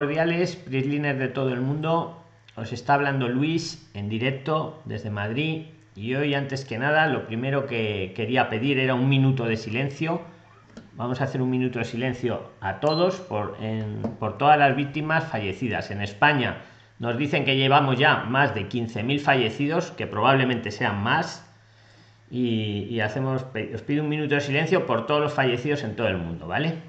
cordiales, de todo el mundo. Os está hablando Luis en directo desde Madrid. Y hoy, antes que nada, lo primero que quería pedir era un minuto de silencio. Vamos a hacer un minuto de silencio a todos por, por todas las víctimas fallecidas. En España nos dicen que llevamos ya más de 15.000 fallecidos, que probablemente sean más. Y, y hacemos, os pido un minuto de silencio por todos los fallecidos en todo el mundo, ¿vale?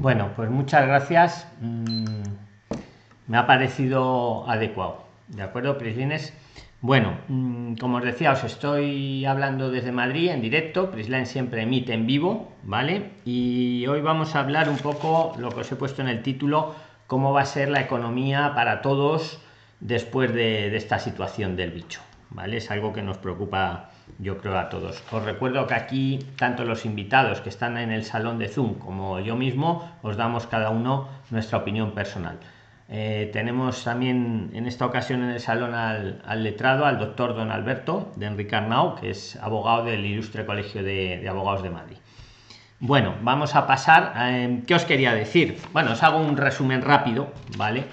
Bueno, pues muchas gracias. Mm, me ha parecido adecuado. ¿De acuerdo, Prislines? Bueno, mm, como os decía, os estoy hablando desde Madrid en directo. Prisline siempre emite en vivo, ¿vale? Y hoy vamos a hablar un poco, lo que os he puesto en el título, cómo va a ser la economía para todos después de, de esta situación del bicho, ¿vale? Es algo que nos preocupa yo creo a todos. Os recuerdo que aquí tanto los invitados que están en el salón de Zoom como yo mismo os damos cada uno nuestra opinión personal. Eh, tenemos también en esta ocasión en el salón al, letrado, al doctor don Alberto de Enrique Arnau, que es abogado del Ilustre Colegio de, Abogados de Madrid. Bueno, vamos a pasar. Eh, ¿Qué os quería decir? Bueno, os hago un resumen rápido, ¿vale?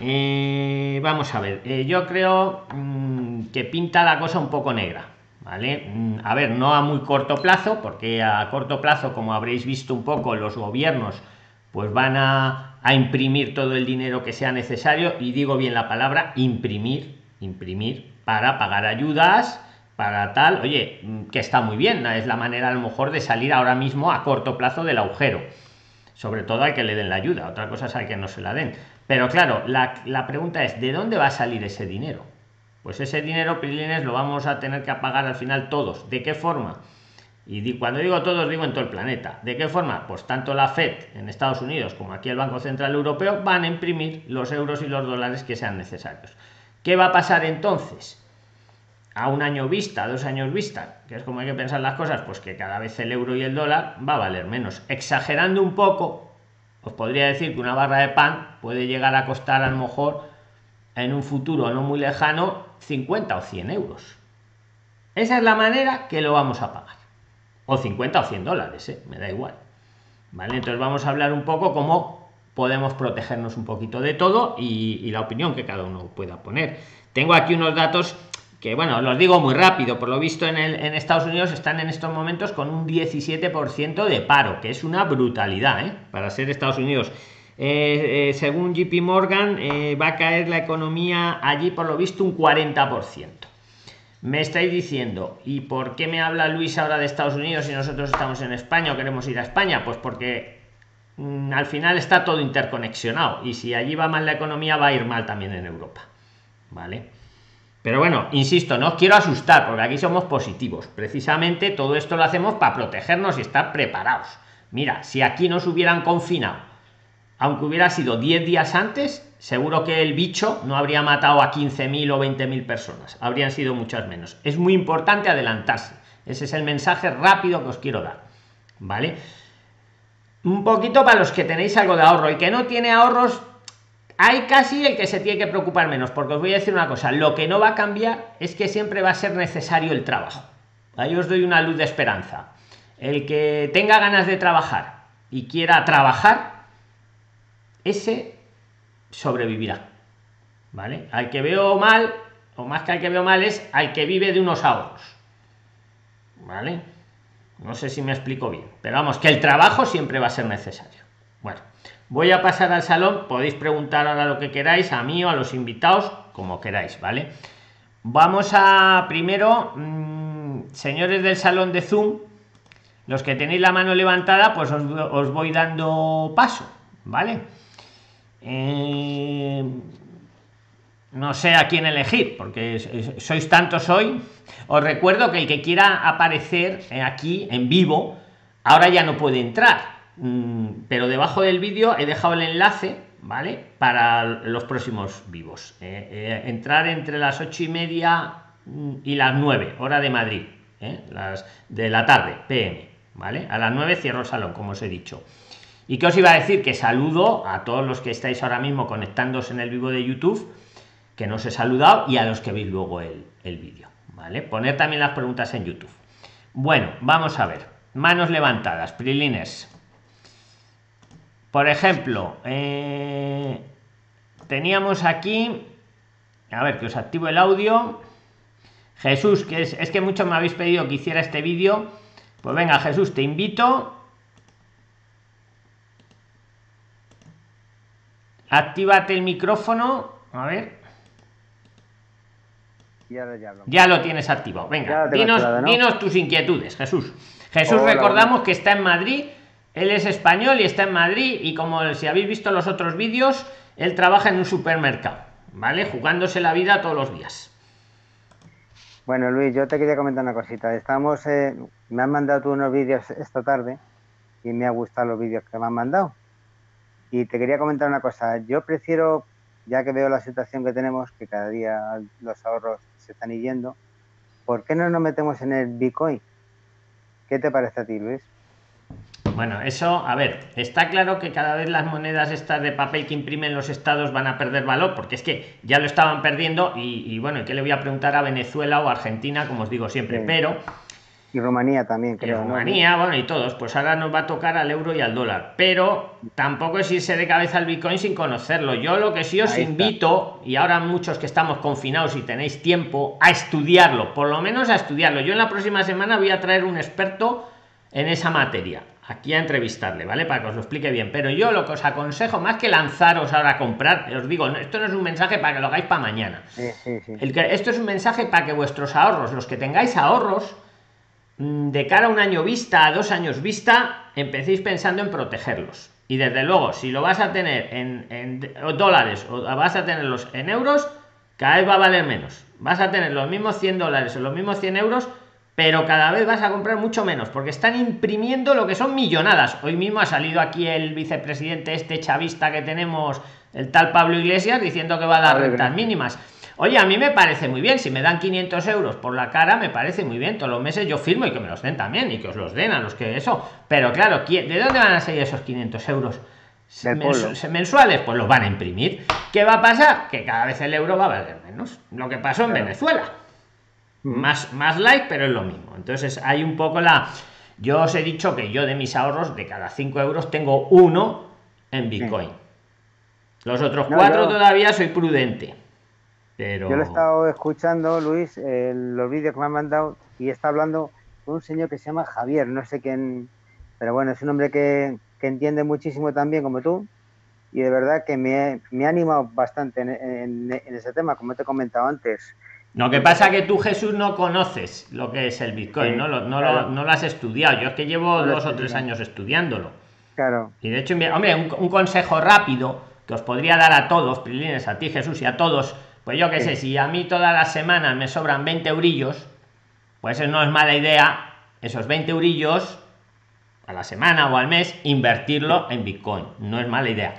Eh, vamos a ver, yo creo mm, que pinta la cosa un poco negra ¿vale? Mm, a ver, no a muy corto plazo, porque a corto plazo, como habréis visto un poco, los gobiernos pues van a, imprimir todo el dinero que sea necesario, y digo bien la palabra, imprimir, imprimir, para pagar ayudas, para tal, oye, mm, que está muy bien, es la manera a lo mejor de salir ahora mismo a corto plazo del agujero, sobre todo al que le den la ayuda, otra cosa es al que no se la den. Pero claro, la, la pregunta es, ¿de dónde va a salir ese dinero? Pues ese dinero Prilines lo vamos a tener que pagar al final todos. De qué forma y cuando digo todos digo en todo el planeta. De qué forma pues tanto la Fed en Estados Unidos como aquí el Banco Central Europeo van a imprimir los euros y los dólares que sean necesarios. Qué va a pasar entonces a un año vista, dos años vista, que es como hay que pensar las cosas, pues que cada vez el euro y el dólar va a valer menos. Exagerando un poco, os podría decir que una barra de pan puede llegar a costar a lo mejor en un futuro no muy lejano 50 o 100 euros. Esa es la manera que lo vamos a pagar. O 50 o 100 dólares, ¿eh? me da igual. ¿Vale? Entonces vamos a hablar un poco cómo podemos protegernos un poquito de todo y, la opinión que cada uno pueda poner. Tengo aquí unos datos que, bueno, los digo muy rápido. Por lo visto en, el, en Estados Unidos están en estos momentos con un 17% de paro, que es una brutalidad, ¿eh? Para ser Estados Unidos. Eh, eh, según JP Morgan, eh, va a caer la economía allí por lo visto un 40%. Me estáis diciendo, ¿y por qué me habla Luis ahora de Estados Unidos si nosotros estamos en España o queremos ir a España? Pues porque mm, al final está todo interconexionado y si allí va mal la economía va a ir mal también en Europa. ¿Vale? Pero bueno, insisto, no os quiero asustar porque aquí somos positivos. Precisamente todo esto lo hacemos para protegernos y estar preparados. Mira, si aquí nos hubieran confinado aunque hubiera sido 10 días antes, seguro que el bicho no habría matado a 15.000 o 20.000 personas, habrían sido muchas menos. Es muy importante adelantarse. Ese es el mensaje rápido que os quiero dar. ¿Vale? Un poquito para los que tenéis algo de ahorro y que no tiene ahorros, hay casi el que se tiene que preocupar menos, porque os voy a decir una cosa, lo que no va a cambiar es que siempre va a ser necesario el trabajo. Ahí os doy una luz de esperanza. El que tenga ganas de trabajar y quiera trabajar, ese sobrevivirá. ¿Vale? Al que veo mal, o más que al que veo mal, es al que vive de unos ahorros. ¿Vale? No sé si me explico bien, pero vamos, que el trabajo siempre va a ser necesario. Bueno, voy a pasar al salón, podéis preguntar ahora lo que queráis, a mí o a los invitados, como queráis, ¿vale? Vamos a primero, mm, señores del salón de Zoom, los que tenéis la mano levantada, pues os, voy dando paso, ¿vale? Eh, no sé a quién elegir, porque sois tantos hoy. Os recuerdo que el que quiera aparecer aquí en vivo, ahora ya no puede entrar. Mm, pero debajo del vídeo he dejado el enlace, ¿vale? Para los próximos vivos. Eh, eh, entrar entre las ocho y media mm, y las 9, hora de Madrid, ¿eh? las de la tarde, PM, ¿vale? A las 9 cierro el salón, como os he dicho. ¿Y qué os iba a decir? Que saludo a todos los que estáis ahora mismo conectándose en el vivo de YouTube que no os he saludado y a los que veis luego el, vídeo. ¿Vale? Poner también las preguntas en YouTube. Bueno, vamos a ver. Manos levantadas, Prilines. Por ejemplo, eh, teníamos aquí, a ver que os activo el audio. Jesús, que es, es que muchos me habéis pedido que hiciera este vídeo. Pues venga, Jesús, te invito. Actívate el micrófono. A ver. Ya, lo tienes activado. Venga, dinos, tus inquietudes, Jesús. Jesús, recordamos que está en Madrid. Él es español y está en Madrid. Y como si habéis visto los otros vídeos, él trabaja en un supermercado, ¿vale? Jugándose la vida todos los días. Bueno, Luis, yo te quería comentar una cosita. Estamos, eh, me han mandado tú unos vídeos esta tarde y me ha gustado los vídeos que me han mandado. Y te quería comentar una cosa. Yo prefiero, ya que veo la situación que tenemos, que cada día los ahorros se están yendo, ¿por qué no nos metemos en el Bitcoin? ¿Qué te parece a ti, Luis? Bueno, eso, a ver, está claro que cada vez las monedas estas de papel que imprimen los estados van a perder valor, porque es que ya lo estaban perdiendo y, bueno, ¿qué le voy a preguntar a Venezuela o Argentina, como os digo siempre? Pero y Rumanía también, creo. Rumanía, bueno, y todos. Pues ahora nos va a tocar al euro y al dólar. Pero tampoco es irse de cabeza al Bitcoin sin conocerlo. Yo lo que sí os invito, y ahora muchos que estamos confinados y tenéis tiempo, a estudiarlo, por lo menos a estudiarlo. Yo en la próxima semana voy a traer un experto en esa materia. Aquí a entrevistarle, ¿vale? Para que os lo explique bien. Pero yo lo que os aconsejo, más que lanzaros ahora a comprar, os digo, esto no es un mensaje para que lo hagáis para mañana. El que, esto es un mensaje para que vuestros ahorros, los que tengáis ahorros, de cara a un año vista, a dos años vista, empecéis pensando en protegerlos. Y desde luego, si lo vas a tener en, dólares o vas a tenerlos en euros, cada vez va a valer menos. Vas a tener los mismos 100 dólares o los mismos 100 euros, pero cada vez vas a comprar mucho menos, porque están imprimiendo lo que son millonadas. Hoy mismo ha salido aquí el vicepresidente este chavista que tenemos, el tal Pablo Iglesias, diciendo que va a dar rentas mínimas. Oye, a mí me parece muy bien, si me dan 500 euros por la cara, me parece muy bien, todos los meses yo firmo y que me los den también, y que os los den a los que eso. Pero claro, ¿de dónde van a salir esos 500 euros? mensuales, pues los van a imprimir. ¿Qué va a pasar? Que cada vez el euro va a valer menos. Lo que pasó en Venezuela. Mm. Más, más light, pero es lo mismo. Entonces hay un poco la... Yo os he dicho que yo de mis ahorros, de cada 5 euros, tengo uno en Bitcoin. Los otros cuatro todavía soy prudente. Yo lo he estado escuchando, Luis, los vídeos que me han mandado y está hablando con un señor que se llama Javier, no sé quién, pero bueno, es un hombre que, entiende muchísimo también como tú y de verdad que me, me ha animado bastante en, ese tema, como te he comentado antes. Lo que pasa es que tú, Jesús, no conoces lo que es el Bitcoin, ¿no? Lo, no, lo, has estudiado. Yo es que llevo dos o tres años estudiándolo. Claro. Y de hecho, hombre, un, un consejo rápido que os podría dar a todos, Prilines, a ti, Jesús, y a todos, pues yo qué sé, si a mí todas las semanas me sobran 20 eurillos, pues no es mala idea esos 20 eurillos a la semana o al mes invertirlo en Bitcoin. No es mala idea.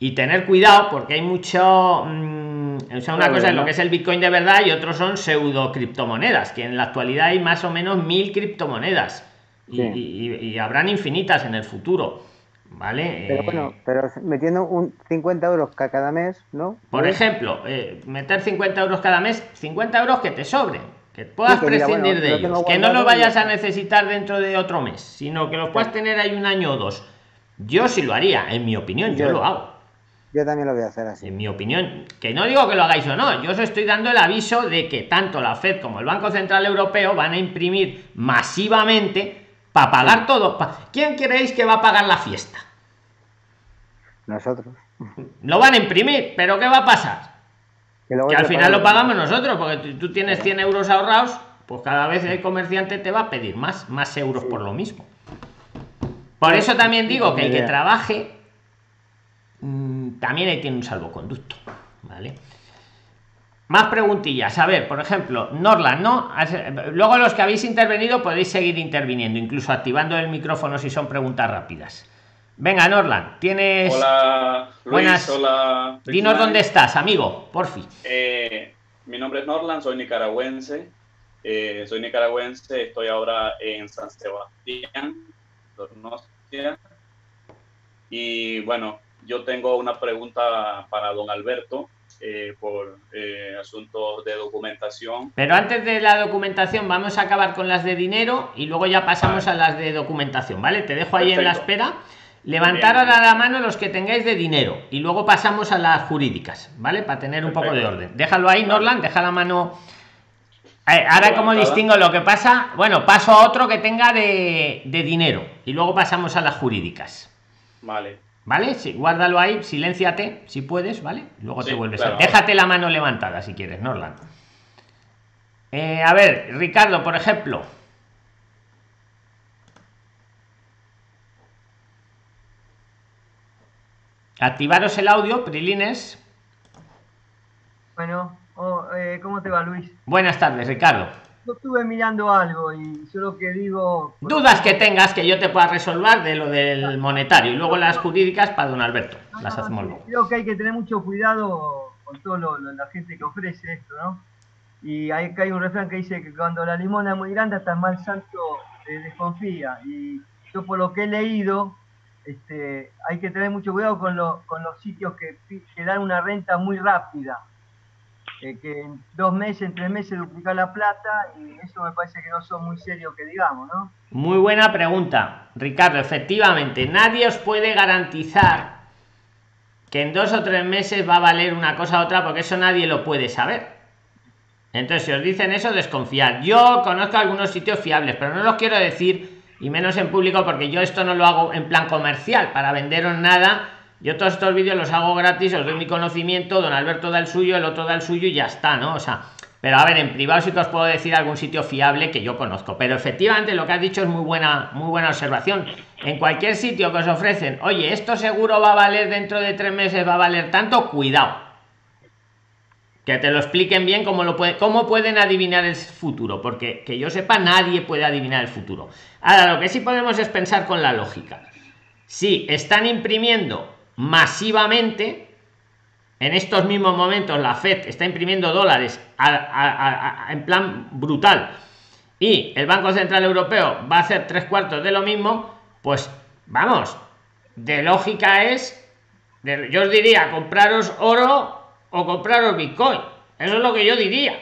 Y tener cuidado porque hay mucho... Mm, o sea, una cosa es lo que es el Bitcoin de verdad y otros son pseudo criptomonedas, que en la actualidad hay más o menos mil criptomonedas. y habrán infinitas en el futuro. ¿Vale? Pero bueno, eh, pero metiendo un 50 euros cada mes, ¿no? Por ejemplo, eh, meter 50 euros cada mes, 50 euros que te sobren, que puedas prescindir de ellos, que no los vayas a necesitar dentro de otro mes, sino que los puedas tener ahí un año o dos. Yo sí lo haría, en mi opinión, yo, lo hago. Yo también lo voy a hacer así. En mi opinión, que no digo que lo hagáis o no, yo os estoy dando el aviso de que tanto la Fed como el Banco Central Europeo van a imprimir masivamente para pagar todo. ¿Quién creéis que va a pagar la fiesta? Nosotros. Lo van a imprimir, pero ¿qué va a pasar? Que, al final lo pagamos nosotros, porque tú tienes 100 euros ahorrados, pues cada vez el comerciante te va a pedir más, más euros por lo mismo. Por eso también digo que el que trabaje mm, también tiene un salvoconducto, ¿vale? Más preguntillas. A ver, por ejemplo, Norland, ¿no? Luego los que habéis intervenido podéis seguir interviniendo, incluso activando el micrófono si son preguntas rápidas. Venga, Norland, tienes. Hola, Luis, Hola. Dinos dónde estás, amigo, porfi. Eh, mi nombre es Norland, soy nicaragüense. Eh, soy nicaragüense, estoy ahora en San Sebastián, Y bueno, yo tengo una pregunta para don Alberto. Eh, por asuntos de documentación. Pero antes de la documentación, vamos a acabar con las de dinero y luego ya pasamos a las de documentación, ¿vale? Te dejo ahí en la espera. Levantar a la mano los que tengáis de dinero y luego pasamos a las jurídicas, ¿vale? Para tener un poco de orden. Déjalo ahí, Norland, deja la mano. Eh, ahora, como distingo lo que pasa? Bueno, paso a otro que tenga de, dinero y luego pasamos a las jurídicas. Vale. ¿Vale? Sí, guárdalo ahí, silénciate si puedes, ¿vale? Luego te vuelves a. Déjate la mano levantada si quieres, Norland. Eh, a ver, Ricardo, por ejemplo. Activaros el audio, Prilines. Bueno, oh, eh, ¿cómo te va, Luis? Buenas tardes, Ricardo. Yo estuve mirando algo y solo que digo... Dudas que tengas que yo te pueda resolver de lo del monetario y luego las jurídicas para don Alberto. las hacemos luego. Creo que hay que tener mucho cuidado con toda la gente que ofrece esto, ¿no? Y hay, hay un refrán que dice que cuando la limona es muy grande hasta el mal santo desconfía. Y yo por lo que he leído, este, hay que tener mucho cuidado con, con los sitios que, dan una renta muy rápida. Eh, que en dos meses, en tres meses duplica la plata y eso me parece que no son muy serios que digamos, ¿no? Muy buena pregunta, Ricardo. Efectivamente, nadie os puede garantizar que en dos o tres meses va a valer una cosa u otra porque eso nadie lo puede saber. Entonces, si os dicen eso, desconfiar. Yo conozco algunos sitios fiables, pero no los quiero decir y menos en público porque yo esto no lo hago en plan comercial para venderos nada yo todos estos vídeos los hago gratis os doy mi conocimiento don alberto da el suyo el otro da el suyo y ya está no o sea pero a ver en privado sí que os puedo decir algún sitio fiable que yo conozco pero efectivamente lo que has dicho es muy buena muy buena observación en cualquier sitio que os ofrecen oye esto seguro va a valer dentro de tres meses va a valer tanto cuidado que te lo expliquen bien cómo lo puede, cómo pueden adivinar el futuro, porque que yo sepa nadie puede adivinar el futuro. Ahora lo que sí podemos es pensar con la lógica. Si están imprimiendo masivamente, en estos mismos momentos la Fed está imprimiendo dólares en plan brutal y el Banco Central Europeo va a hacer tres cuartos de lo mismo, pues vamos, de lógica es, yo os diría, compraros oro o compraros Bitcoin. Eso es lo que yo diría.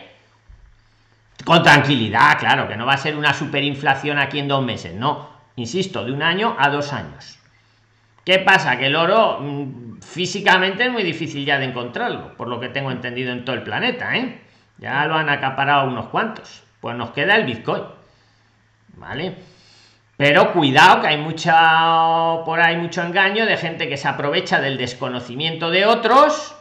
Con tranquilidad, claro, que no va a ser una superinflación aquí en dos meses, no. Insisto, de un año a dos años. ¿Qué pasa? Que el oro mm, físicamente es muy difícil ya de encontrarlo, por lo que tengo entendido en todo el planeta, ¿eh? Ya lo han acaparado unos cuantos. Pues nos queda el Bitcoin. ¿Vale? Pero cuidado que hay mucha por ahí mucho engaño de gente que se aprovecha del desconocimiento de otros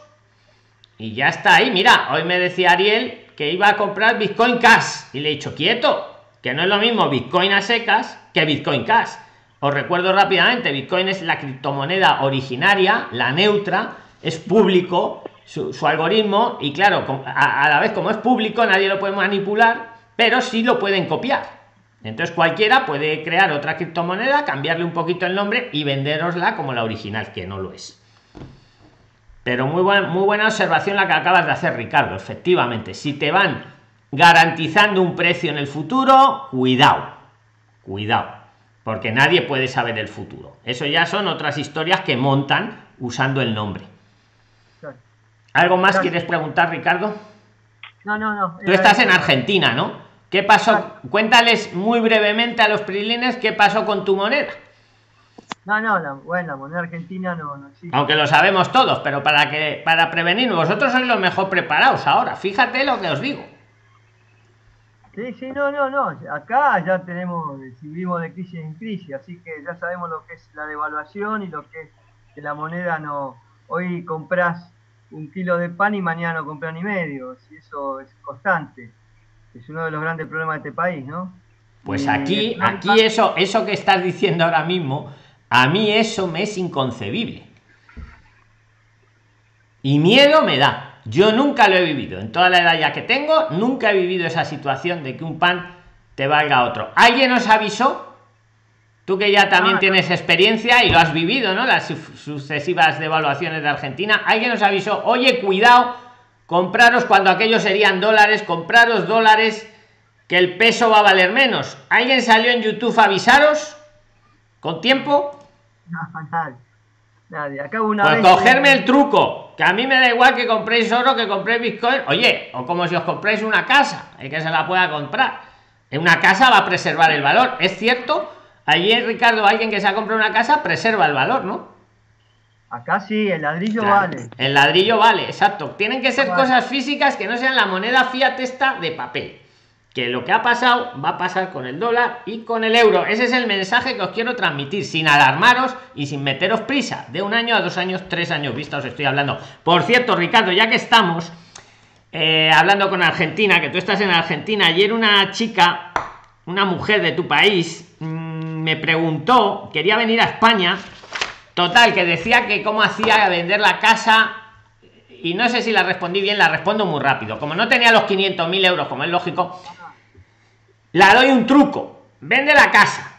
y ya está ahí. Mira, hoy me decía Ariel que iba a comprar Bitcoin Cash y le he dicho quieto, que no es lo mismo Bitcoin a secas que Bitcoin Cash. Os recuerdo rápidamente, Bitcoin es la criptomoneda originaria, la neutra, es público su, algoritmo y claro, a, la vez como es público nadie lo puede manipular, pero sí lo pueden copiar. Entonces cualquiera puede crear otra criptomoneda, cambiarle un poquito el nombre y venderosla como la original, que no lo es. Pero muy, muy buena observación la que acabas de hacer, Ricardo. Efectivamente, si te van garantizando un precio en el futuro, cuidado, cuidado, porque nadie puede saber el futuro. Eso ya son otras historias que montan usando el nombre. ¿Algo más quieres preguntar, Ricardo? No, no, no. Tú estás en Argentina, ¿no? ¿Qué pasó? Cuéntales muy brevemente a los prilines qué pasó con tu moneda. No, no, la, bueno, la moneda argentina no, no existe. Aunque lo sabemos todos, pero para que para prevenir, vosotros sois los mejor preparados ahora. Fíjate lo que os digo. Sí, sí, no, no, no. Acá ya tenemos, vivimos de crisis en crisis, así que ya sabemos lo que es la devaluación y lo que es que la moneda no. Hoy compras un kilo de pan y mañana no compras ni medio. Y eso es constante. Es uno de los grandes problemas de este país, ¿no? Pues aquí, aquí eso, eso que estás diciendo ahora mismo, a mí eso me es inconcebible. Y miedo me da. Yo nunca lo he vivido. En toda la edad ya que tengo, nunca he vivido esa situación de que un pan te valga otro. ¿Alguien os avisó? Tú que ya también tienes experiencia y lo has vivido, ¿no? Las sucesivas devaluaciones de Argentina. Alguien os avisó, oye, cuidado, compraros cuando aquellos serían dólares, compraros dólares, que el peso va a valer menos. ¿Alguien salió en YouTube a avisaros? ¿Con tiempo? No, nadie. Nadie. Acá una pues vez- cogerme el truco, que a mí me da igual que compréis oro, que compréis bitcoin. Oye, o como si os compréis una casa, el que se la pueda comprar. En una casa va a preservar el valor. Es cierto, ayer Ricardo, alguien que se ha comprado una casa, preserva el valor, ¿no? Acá sí, el ladrillo Claro. vale. El ladrillo vale, exacto. Tienen que ser Vale. cosas físicas que no sean la moneda fiat esta de papel. Que lo que ha pasado va a pasar con el dólar y con el euro. Ese es el mensaje que os quiero transmitir, sin alarmaros y sin meteros prisa. De un año a dos años, tres años vista os estoy hablando. Por cierto, Ricardo, ya que estamos eh, hablando con Argentina, que tú estás en Argentina, ayer una chica, una mujer de tu país, mm, me preguntó, quería venir a España, total, que decía que cómo hacía vender la casa y no sé si la respondí bien, la respondo muy rápido. Como no tenía los 500.000 euros, como es lógico, la doy un truco. Vende la casa.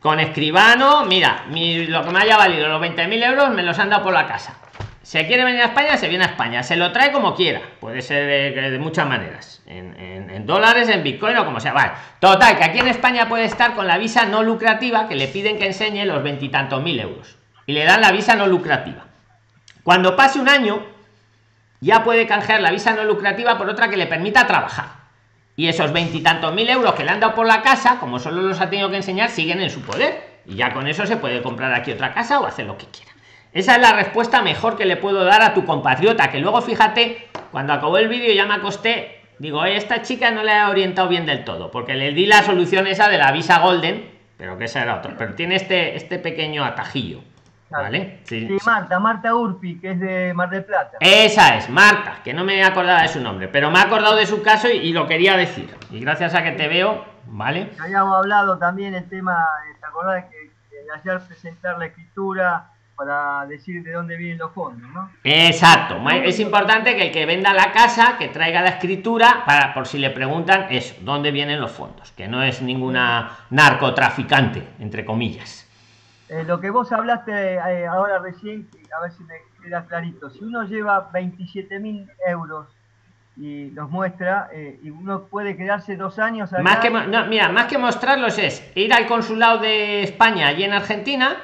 Con escribano, mira, mi- lo que me haya valido los 20.000 euros me los han dado por la casa. Se quiere venir a España, se viene a España. Se lo trae como quiera. Puede ser de, muchas maneras. En, en- en dólares, en bitcoin o como sea. Vale. Total, que aquí en España puede estar con la visa no lucrativa que le piden que enseñe los veintitantos mil euros. Y le dan la visa no lucrativa. Cuando pase un año, ya puede canjear la visa no lucrativa por otra que le permita trabajar. Y esos veintitantos mil euros que le han dado por la casa, como solo los ha tenido que enseñar, siguen en su poder. Y ya con eso se puede comprar aquí otra casa o hacer lo que quiera. Esa es la respuesta mejor que le puedo dar a tu compatriota. Que luego, fíjate, cuando acabó el vídeo ya me acosté. Digo, "Oye, esta chica no le ha orientado bien del todo. Porque le di la solución esa de la visa golden. Pero que esa era otro. Pero tiene este, este pequeño atajillo. ¿Vale? Sí, Marta, Marta Urpi, que es de Mar del Plata. Esa es, Marta, que no me acordaba de su nombre, pero me he acordado de su caso y, y lo quería decir. Y gracias a que te veo, ¿vale? Habíamos hablado también el tema, ¿te acordás que, que ayer presentar la escritura para decir de dónde vienen los fondos, ¿no? Exacto. Es importante que el que venda la casa, que traiga la escritura, para por si le preguntan eso, dónde vienen los fondos, que no es ninguna narcotraficante, entre comillas. Eh, lo que vos hablaste eh, ahora recién, a ver si me queda clarito. Si uno lleva 27 mil euros y los muestra, eh, y uno puede quedarse dos años Más que, no, mira, más que mostrarlos es ir al consulado de España allí en Argentina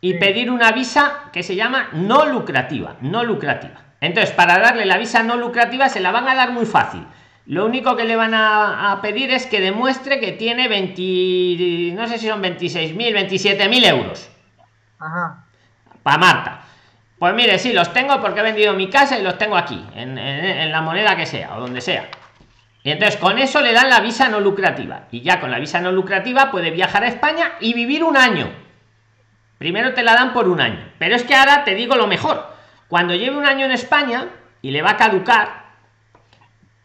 y Sí. pedir una visa que se llama no lucrativa, no lucrativa. Entonces, para darle la visa no lucrativa se la van a dar muy fácil. Lo único que le van a, a pedir es que demuestre que tiene 20, no sé si son 26.000, 27.000 euros Ajá. para Marta. Pues mire, sí, los tengo porque he vendido mi casa y los tengo aquí, en, en- en la moneda que sea o donde sea. Y entonces con eso le dan la visa no lucrativa. Y ya con la visa no lucrativa puede viajar a España y vivir un año. Primero te la dan por un año. Pero es que ahora te digo lo mejor. Cuando lleve un año en España y le va a caducar,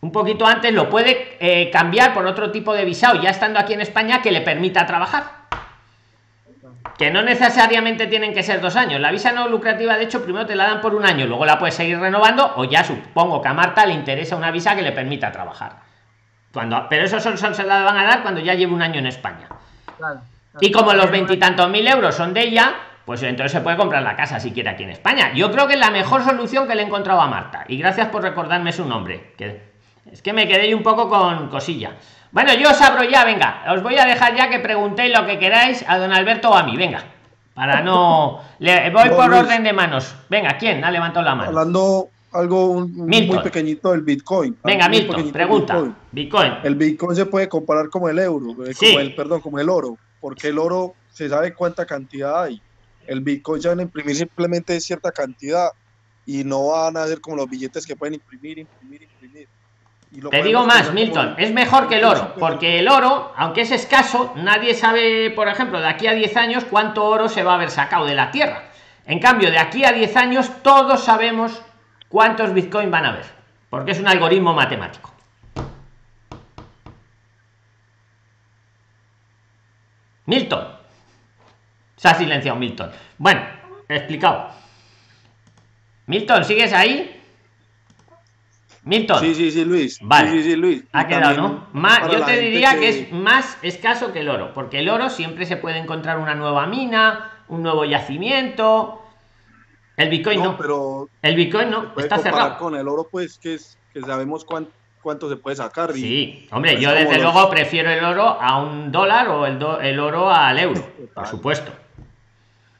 un poquito antes lo puede eh, cambiar por otro tipo de visado, ya estando aquí en España, que le permita trabajar que no necesariamente tienen que ser dos años. La visa no lucrativa, de hecho, primero te la dan por un año, luego la puedes seguir renovando, o ya supongo que a Marta le interesa una visa que le permita trabajar. Cuando, pero eso son, son- se la van a dar cuando ya lleve un año en España. Claro, claro. Y como los veintitantos mil euros son de ella, pues entonces se puede comprar la casa si quiere aquí en España. Yo creo que es la mejor solución que le he encontrado a Marta. Y gracias por recordarme su nombre. Que es que me quedé un poco con cosilla. Bueno, yo os abro ya, venga. Os voy a dejar ya que preguntéis lo que queráis a don Alberto o a mí, venga. Para no. Le, voy por Luis. orden de manos. Venga, ¿quién ha levantado la mano? Hablando algo un- muy pequeñito del Bitcoin. Venga, Milton, pregunta. Bitcoin. Bitcoin. El Bitcoin se puede comparar como el euro, eh, Sí. como el, perdón, como el oro, porque el oro se sabe cuánta cantidad hay. El Bitcoin se van a imprimir simplemente cierta cantidad y no van a ser como los billetes que pueden imprimir, imprimir, imprimir. Te digo más, Milton, como- es mejor que el oro, porque el oro, aunque es escaso, nadie sabe, por ejemplo, de aquí a 10 años cuánto oro se va a haber sacado de la tierra. En cambio, de aquí a 10 años todos sabemos cuántos bitcoin van a haber, porque es un algoritmo matemático. Milton. Se ha silenciado Milton. Bueno, explicado. Milton, ¿sigues ahí? Milton. Sí, sí, sí, Luis. Vale. Sí, sí, sí, Luis. Ha quedado, ¿no? Más, yo te diría que... es más escaso que el oro, porque el oro siempre se puede encontrar una nueva mina, un nuevo yacimiento. El Bitcoin no. No, pero El Bitcoin no, está cerrado. con el oro, pues, que es que sabemos cuán- cuánto se puede sacar. y- Sí, hombre, pues, yo desde los- luego prefiero el oro a un dólar o el, do- el oro al euro, por supuesto.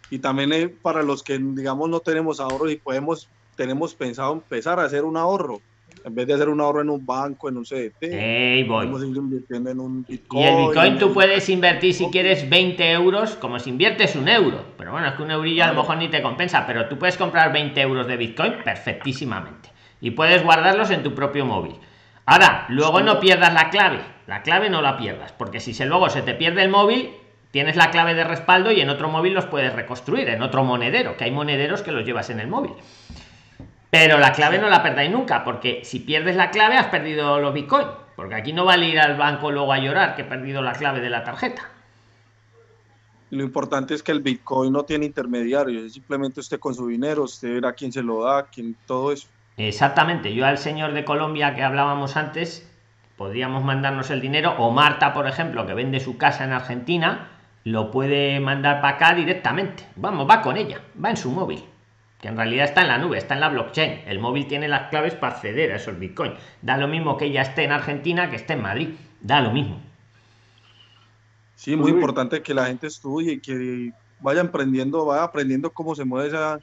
Y también eh, para los que, digamos, no tenemos ahorros y podemos, tenemos pensado empezar a hacer un ahorro. En vez de hacer un ahorro en un banco, en un CDT, Ey, voy. podemos ir invirtiendo en un Bitcoin. Y el Bitcoin tú puedes invertir si quieres 20 euros, como si inviertes un euro. Pero bueno, es que un eurillo a lo mejor ni te compensa, pero tú puedes comprar 20 euros de Bitcoin perfectísimamente. Y puedes guardarlos en tu propio móvil. Ahora, luego no pierdas la clave. La clave no la pierdas, porque si se, luego se te pierde el móvil, tienes la clave de respaldo y en otro móvil los puedes reconstruir, en otro monedero, que hay monederos que los llevas en el móvil. Pero la clave no la perdáis nunca, porque si pierdes la clave has perdido los bitcoin. Porque aquí no vale ir al banco luego a llorar que he perdido la clave de la tarjeta. Lo importante es que el Bitcoin no tiene intermediarios, es simplemente usted con su dinero, usted verá quién se lo da, quién, todo eso. Exactamente, yo al señor de Colombia que hablábamos antes, podríamos mandarnos el dinero, o Marta, por ejemplo, que vende su casa en Argentina, lo puede mandar para acá directamente. Vamos, va con ella, va en su móvil, que en realidad está en la nube, está en la blockchain. El móvil tiene las claves para acceder a esos bitcoins. Da lo mismo que ella esté en Argentina que esté en Madrid, da lo mismo. Sí, muy Uy. importante que la gente estudie y que vaya aprendiendo, vaya aprendiendo cómo se mueve esa,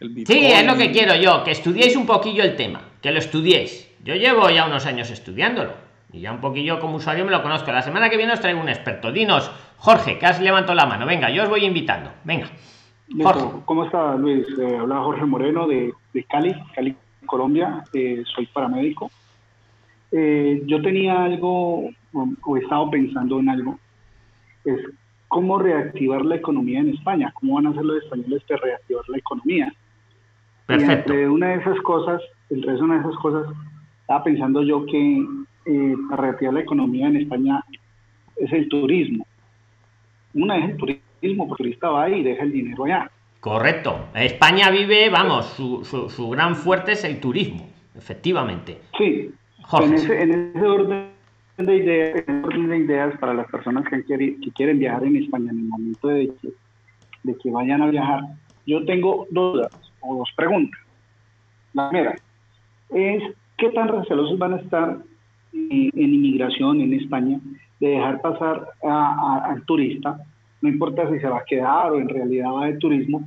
el Bitcoin. Sí, es lo que quiero yo, que estudiéis un poquillo el tema, que lo estudiéis. Yo llevo ya unos años estudiándolo y ya un poquillo como usuario me lo conozco. La semana que viene os traigo un experto. Dinos, Jorge, que has levantado la mano. Venga, yo os voy invitando. Venga. Listo. ¿Cómo está Luis? Eh, habla Jorge Moreno de, de Cali, Cali, Colombia. Eh, soy paramédico. Eh, yo tenía algo, o, o he estado pensando en algo, es cómo reactivar la economía en España, cómo van a hacer los españoles para reactivar la economía. Perfecto. Y entre una de esas cosas, entre una de esas cosas, estaba pensando yo que eh, para reactivar la economía en España es el turismo. Una es el turismo, porque el turista va y deja el dinero allá. Correcto. España vive, vamos, su, su, su gran fuerte es el turismo. Efectivamente. Sí, Jorge. en ese, en ese orden de ideas, en orden de ideas para las personas que, quiere- que quieren viajar en España en el momento de que, de que vayan a viajar, yo tengo dudas o dos preguntas. La primera es, ¿qué tan recelosos van a estar eh, en inmigración en España de dejar pasar a- a- al turista? No importa si se va a quedar o en realidad va de turismo,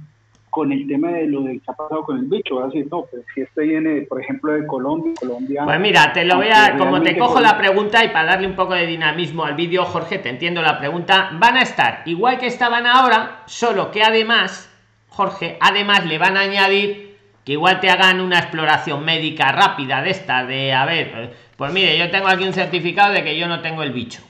con el tema de lo de que ha pasado con el bicho, va a decir, no, pues si este viene, por ejemplo, de Colombia, Colombia... Pues mira, te lo voy a, como te cojo la pregunta y para darle un poco de dinamismo al vídeo, Jorge, te entiendo la pregunta, van a estar igual que estaban ahora, solo que además, Jorge, además le van a añadir que igual te hagan una exploración médica rápida de esta, de a ver, pues mire, yo tengo aquí un certificado de que yo no tengo el bicho.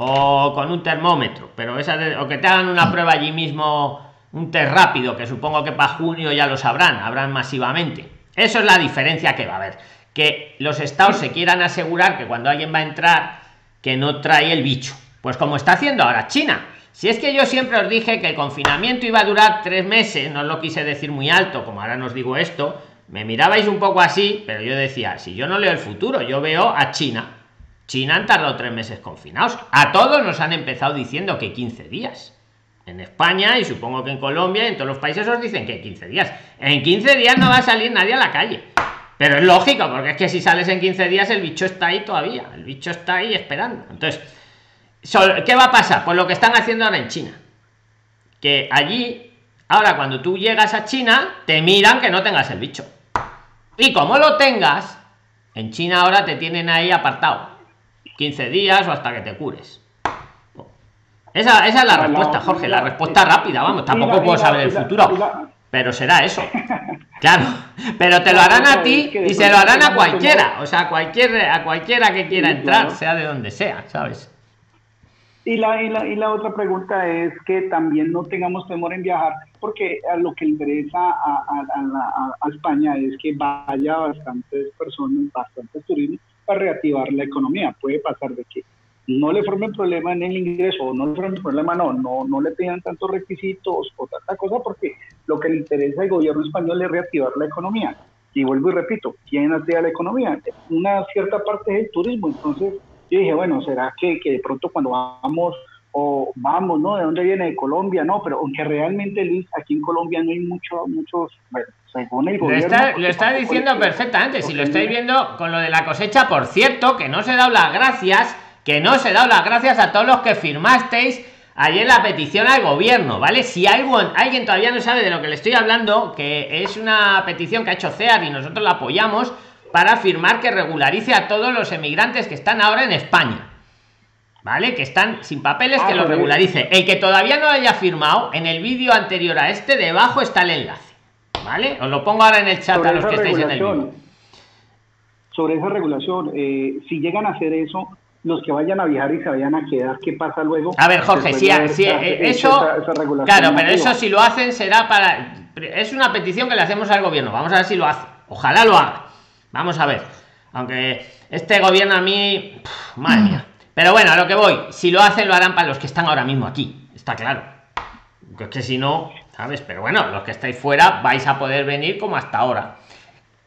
O con un termómetro, pero esa de- o que te hagan una prueba allí mismo, un test rápido, que supongo que para junio ya lo sabrán, habrán masivamente. Eso es la diferencia que va a haber. Que los estados se quieran asegurar que cuando alguien va a entrar, que no trae el bicho. Pues como está haciendo ahora China. Si es que yo siempre os dije que el confinamiento iba a durar tres meses, no lo quise decir muy alto, como ahora nos digo esto, me mirabais un poco así, pero yo decía, si yo no leo el futuro, yo veo a China. China han tardado tres meses confinados. A todos nos han empezado diciendo que 15 días. En España y supongo que en Colombia y en todos los países os dicen que 15 días. En 15 días no va a salir nadie a la calle. Pero es lógico, porque es que si sales en 15 días el bicho está ahí todavía. El bicho está ahí esperando. Entonces, ¿qué va a pasar? Pues lo que están haciendo ahora en China. Que allí, ahora cuando tú llegas a China, te miran que no tengas el bicho. Y como lo tengas, en China ahora te tienen ahí apartado. 15 días o hasta que te cures. Esa, esa es la respuesta, Jorge, la respuesta rápida, vamos, tampoco puedo saber el futuro. Pero será eso. Claro, pero te lo harán a ti y se lo harán a cualquiera, o sea, cualquier, a cualquiera que quiera entrar, sea de donde sea, ¿sabes? Y la, y la, y, la, otra pregunta es que también no tengamos temor en viajar, porque a lo que interesa a, a, a, España es que vaya bastantes personas, bastantes turistas para reactivar la economía. Puede pasar de que no le formen problema en el ingreso, no le formen problema, no, no, no le pidan tantos requisitos o tanta cosa, porque lo que le interesa al gobierno español es reactivar la economía. Y vuelvo y repito, ¿quién activa la economía? Una cierta parte es el turismo, entonces yo dije, bueno, ¿será que, que de pronto cuando vamos o vamos, ¿no? ¿De dónde viene? De Colombia, no, pero aunque realmente, Luis, aquí en Colombia no hay mucho, muchos, bueno, según el gobierno... Lo está, diciendo perfectamente, si lo estáis viendo con lo de la cosecha, por cierto, que no se da las gracias, que no se da las gracias a todos los que firmasteis ayer la petición al gobierno, ¿vale? Si alguien, alguien todavía no sabe de lo que le estoy hablando, que es una petición que ha hecho CEAR y nosotros la apoyamos, para afirmar que regularice a todos los emigrantes que están ahora en España. ¿Vale? Que están sin papeles, que ah, lo regularice. El que todavía no haya firmado, en el vídeo anterior a este, debajo está el enlace. ¿Vale? Os lo pongo ahora en el chat a los que estáis en el vídeo. Sobre esa regulación, eh, si llegan a hacer eso, los que vayan a viajar y se vayan a quedar, ¿qué pasa luego? A ver, Jorge, si, eso, claro, pero eso si lo hacen será para, es una petición que le hacemos al gobierno, vamos a ver si lo hace, ojalá lo haga, Vamos a ver. Aunque este gobierno a mí. madre mía. Pero bueno, a lo que voy. Si lo hacen, lo harán para los que están ahora mismo aquí. Está claro. Es que si no, ¿sabes? Pero bueno, los que estáis fuera vais a poder venir como hasta ahora.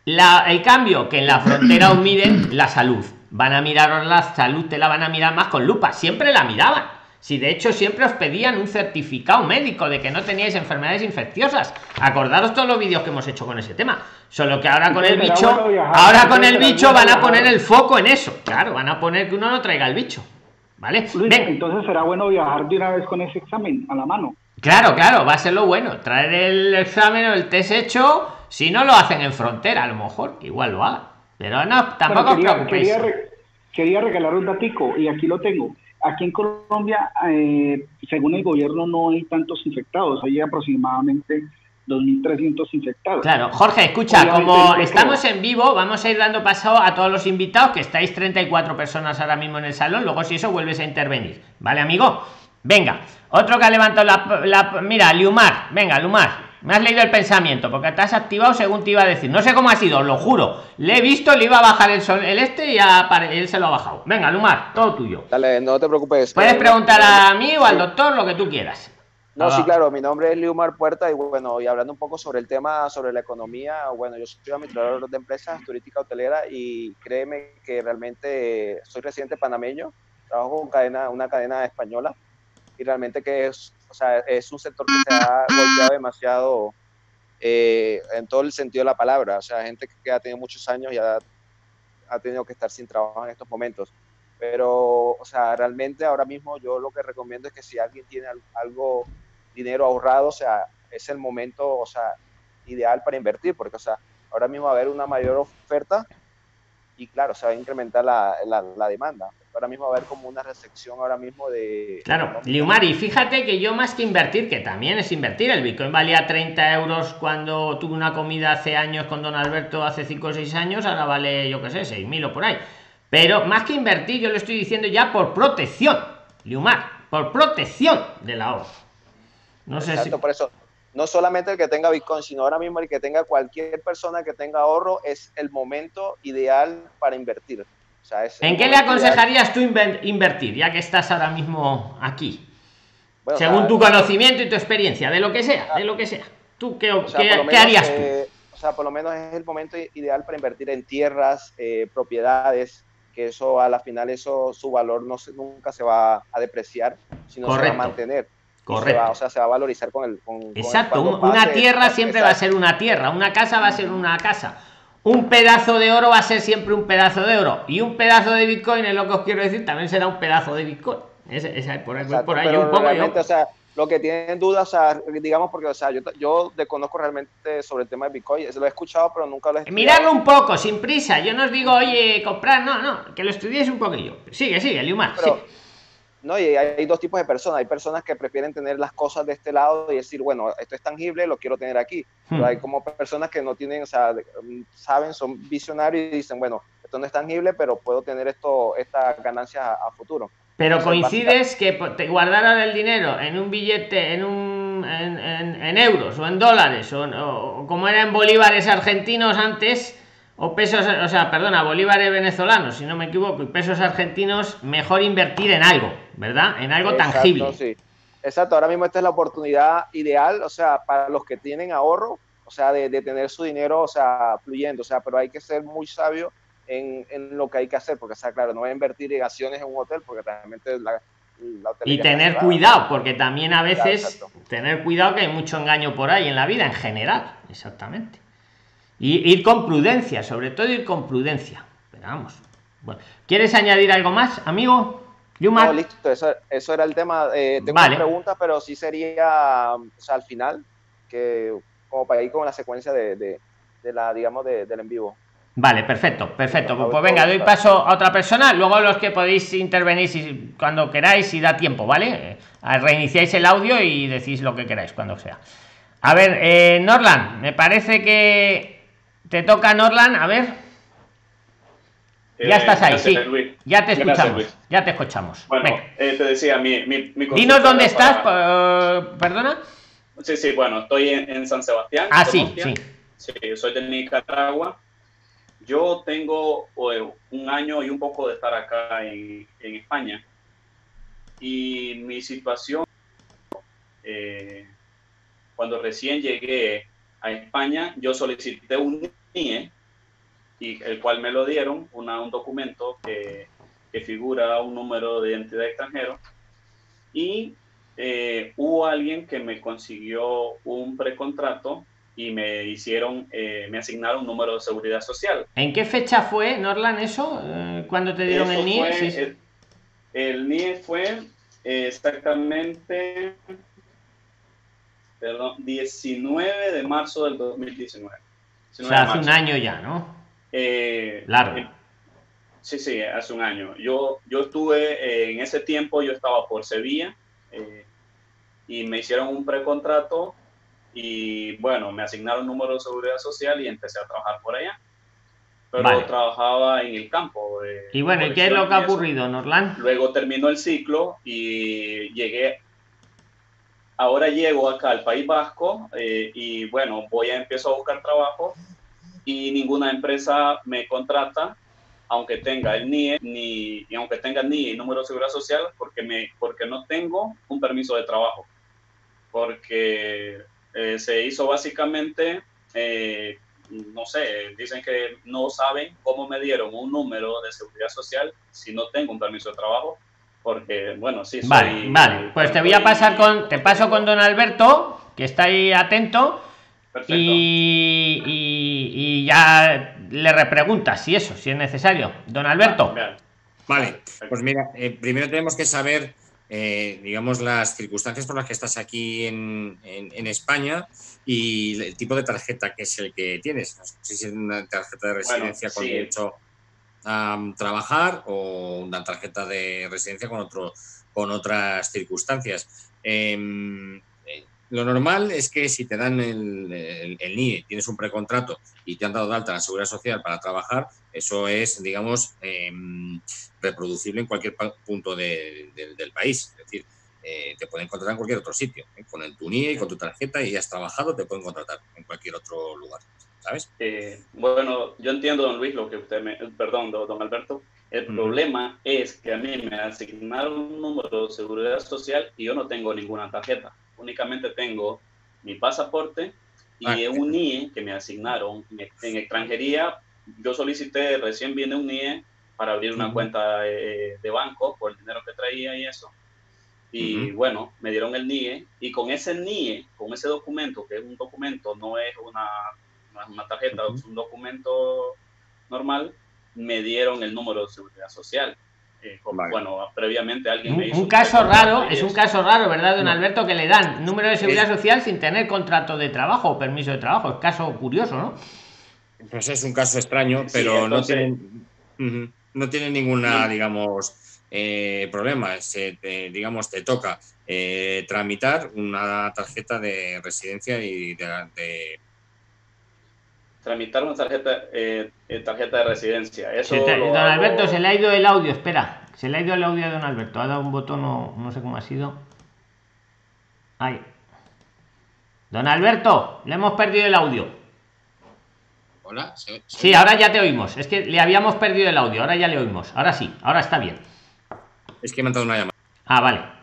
El cambio que en la frontera os miden la salud. Van a miraros la salud, te la van a mirar más con lupa. Siempre la miraban si de hecho siempre os pedían un certificado médico de que no teníais enfermedades infecciosas. Acordaros todos los vídeos que hemos hecho con ese tema. Solo que ahora con el bicho, ahora con el bicho van a poner el foco en eso. Claro, van a poner que uno no traiga el bicho. ¿Vale? entonces será bueno viajar de una vez con ese examen a la mano. Claro, claro, va a ser lo bueno. Traer el examen o el test hecho, si no lo hacen en frontera, a lo mejor, igual lo hagan. Pero no, tampoco quería, os preocupéis. Quería, regalar un datico y aquí lo tengo. Aquí en Colombia, eh, según el gobierno, no hay tantos infectados, hay aproximadamente 2.300 infectados. Claro, Jorge, escucha, como estamos en vivo, vamos a ir dando paso a todos los invitados, que estáis 34 personas ahora mismo en el salón, luego si eso vuelves a intervenir. ¿Vale, amigo? Venga, otro que ha levantado la... la mira, Liumar, venga, Lumar. Me has leído el pensamiento, porque te has activado según te iba a decir. No sé cómo ha sido, lo juro. Le he visto, le iba a bajar el sol, el este y ya él se lo ha bajado. Venga, Lumar, todo tuyo. Dale, no te preocupes. Puedes preguntar a mí o al doctor lo que tú quieras. No, sí, claro, mi nombre es Liumar Puerta y bueno, y hablando un poco sobre el tema, sobre la economía, bueno, yo soy administrador de empresas turística hotelera y créeme que realmente soy residente panameño, trabajo con cadena, una cadena española y realmente que es o sea, es un sector que se ha golpeado demasiado eh, en todo el sentido de la palabra. O sea, gente que ha tenido muchos años y ha, ha tenido que estar sin trabajo en estos momentos. Pero, o sea, realmente ahora mismo yo lo que recomiendo es que si alguien tiene algo, dinero ahorrado, o sea, es el momento, o sea, ideal para invertir, porque, o sea, ahora mismo va a haber una mayor oferta y, claro, se va a incrementar la, la, la demanda ahora mismo va a haber como una recepción ahora mismo de... Claro, Liumari, fíjate que yo más que invertir, que también es invertir, el Bitcoin valía 30 euros cuando tuve una comida hace años con don Alberto, hace 5 o 6 años, ahora vale, yo qué sé, 6.000 o por ahí. Pero más que invertir, yo le estoy diciendo ya por protección, Liumar, por protección del ahorro. No sé si... por eso, no solamente el que tenga Bitcoin, sino ahora mismo el que tenga cualquier persona que tenga ahorro, es el momento ideal para invertir. ¿En qué le aconsejarías tú invertir, ya que estás ahora mismo aquí? Según tu conocimiento y tu experiencia, de lo que sea, de lo que sea. ¿Tú qué, harías tú? Eh, o sea, por lo menos es el momento ideal para invertir en tierras, eh, propiedades, que eso a la final eso su valor no se, nunca se va a depreciar, sino se va a mantener. Correcto. o sea, se va a valorizar con el. Exacto, una tierra siempre va a ser una tierra, una casa va a ser una casa un pedazo de oro va a ser siempre un pedazo de oro y un pedazo de bitcoin es lo que os quiero decir también será un pedazo de bitcoin es, por, ahí, por ahí un poco o sea lo que tienen dudas, o sea, digamos, porque, o sea, yo, yo desconozco realmente sobre el tema de Bitcoin, lo he escuchado, pero nunca lo he. Miradlo un poco, sin prisa, yo no os digo, oye, comprar, no, no, que lo estudiéis un poquillo. Sigue, sigue, Liumar, pero, no, y hay, dos tipos de personas. Hay personas que prefieren tener las cosas de este lado y decir, bueno, esto es tangible, lo quiero tener aquí. Pero hay hmm. como personas que no tienen, o sea, saben, son visionarios y dicen, bueno, esto no es tangible, pero puedo tener esto, estas ganancias a, futuro. Pero coincides que te guardaran el dinero en un billete, en un en, euros o en dólares, o como era en bolívares argentinos antes, o pesos, o sea, perdona, bolívares venezolanos, si no me equivoco, y pesos argentinos, mejor invertir en algo, ¿verdad? En algo tangible. Sí. Exacto, ahora mismo esta es la oportunidad ideal, o sea, para los que tienen ahorro, o sea, de, tener su dinero, o sea, fluyendo, o sea, pero hay que ser muy sabio en, en, lo que hay que hacer, porque, o sea, claro, no voy a invertir en acciones en un hotel, porque realmente la, y tener cuidado, porque también a veces tener cuidado que hay mucho engaño por ahí en la vida en general, exactamente. Y ir con prudencia, sobre todo ir con prudencia. Pero vamos. Bueno, ¿quieres añadir algo más, amigo? No, listo, eso, eso, era el tema. Eh, tengo una pregunta, pero sí sería o sea, al final, que como para ir con la secuencia de, de, la, digamos, de, del en vivo. Vale, perfecto, perfecto. Pues, pues venga, doy paso a otra persona, luego los que podéis intervenir si, cuando queráis y da tiempo, ¿vale? Eh, reiniciáis el audio y decís lo que queráis cuando sea. A ver, eh, Norland, me parece que te toca, Norland, a ver. Ya estás ahí, sí. Ya te escuchamos. ya te escuchamos. Bueno, eh, te decía, mi, mi, Dinos dónde estás, perdona. Sí, sí, bueno, estoy en, San Sebastián. Ah, sí, sí. Sí, soy de Nicaragua. Yo tengo un año y un poco de estar acá en, en España. Y mi situación, eh, cuando recién llegué a España, yo solicité un NIE, y el cual me lo dieron, una, un documento que, que, figura un número de identidad extranjero, y eh, hubo alguien que me consiguió un precontrato y me hicieron, eh, me asignaron un número de seguridad social. ¿En qué fecha fue, Norlan, eso? Eh, ¿Cuándo te dieron el NIE? el, NIE fue exactamente, perdón, 19 de marzo del 2019. O sea, hace un año ya, ¿no? Eh, Largo. Eh, sí, sí, hace un año. Yo, yo estuve, eh, en ese tiempo yo estaba por Sevilla y me hicieron un precontrato y bueno, me asignaron número de seguridad social y empecé a trabajar por allá. Pero trabajaba en el campo. y bueno, ¿y qué es lo que ha ocurrido, Norland? Luego terminó el ciclo y llegué ahora llego acá al País Vasco eh, y bueno, voy a empezar a buscar trabajo y ninguna empresa me contrata, aunque tenga el NIE, ni, y aunque tenga NIE y número de seguridad social, porque, me, porque no tengo un permiso de trabajo. Porque eh, se hizo básicamente, eh, no sé, dicen que no saben cómo me dieron un número de seguridad social si no tengo un permiso de trabajo porque bueno, sí. Vale, vale. Pues te voy a pasar con, te paso con don Alberto, que está ahí atento. Y, y, ya le repreguntas si eso, si es necesario. Don Alberto. Vale, pues mira, eh, primero tenemos que saber, eh, digamos, las circunstancias por las que estás aquí en, en, España y el tipo de tarjeta que es el que tienes. No sé si es una tarjeta de residencia con derecho trabajar o una tarjeta de residencia con, otro, con otras circunstancias. Em, eh, lo normal es que si te dan el, el, NIE, tienes un precontrato y te han dado de alta la seguridad social para trabajar, eso es, digamos, em, reproducible en cualquier punto del país. Es decir, eh, te pueden contratar en cualquier otro sitio. ¿eh? Con el tu NIE y con tu tarjeta y has trabajado, te pueden contratar en cualquier otro lugar. ¿Sabes? Eh, bueno, yo entiendo, don Luis, lo que usted me, perdón, don Alberto, el problema es que a mí me asignaron un número de seguridad social y yo no tengo ninguna tarjeta, únicamente tengo mi pasaporte y ah, un NIE que me asignaron en, extranjería. Yo solicité, recién viene un NIE para abrir una cuenta eh, de banco por el dinero que traía y eso. Y bueno, me dieron el NIE y con ese NIE, con ese documento, que es un documento, no es una una tarjeta o un documento normal, me dieron el número de seguridad social. Eh, bueno, previamente alguien me hizo un, caso raro, es un caso raro, ¿verdad, don Alberto? Que le dan número de seguridad social sin tener contrato de trabajo o permiso de trabajo. Es caso curioso, ¿no? Pues es un caso extraño, pero no tienen no tiene ninguna, digamos, eh, problema, se digamos, te toca eh, tramitar una tarjeta de residencia y de, tramitar una tarjeta eh, tarjeta de residencia. Eso don Alberto, se le ha ido el audio, espera, se le ha ido el audio a don Alberto, ha dado un botón, no, no sé cómo ha sido. Ahí. Don Alberto, le hemos perdido el audio. Hola. Sí, ahora ya te oímos. Es que le habíamos perdido el audio, ahora ya le oímos. Ahora sí, ahora está bien. Es que me ha entrado una llamada. Ah, vale.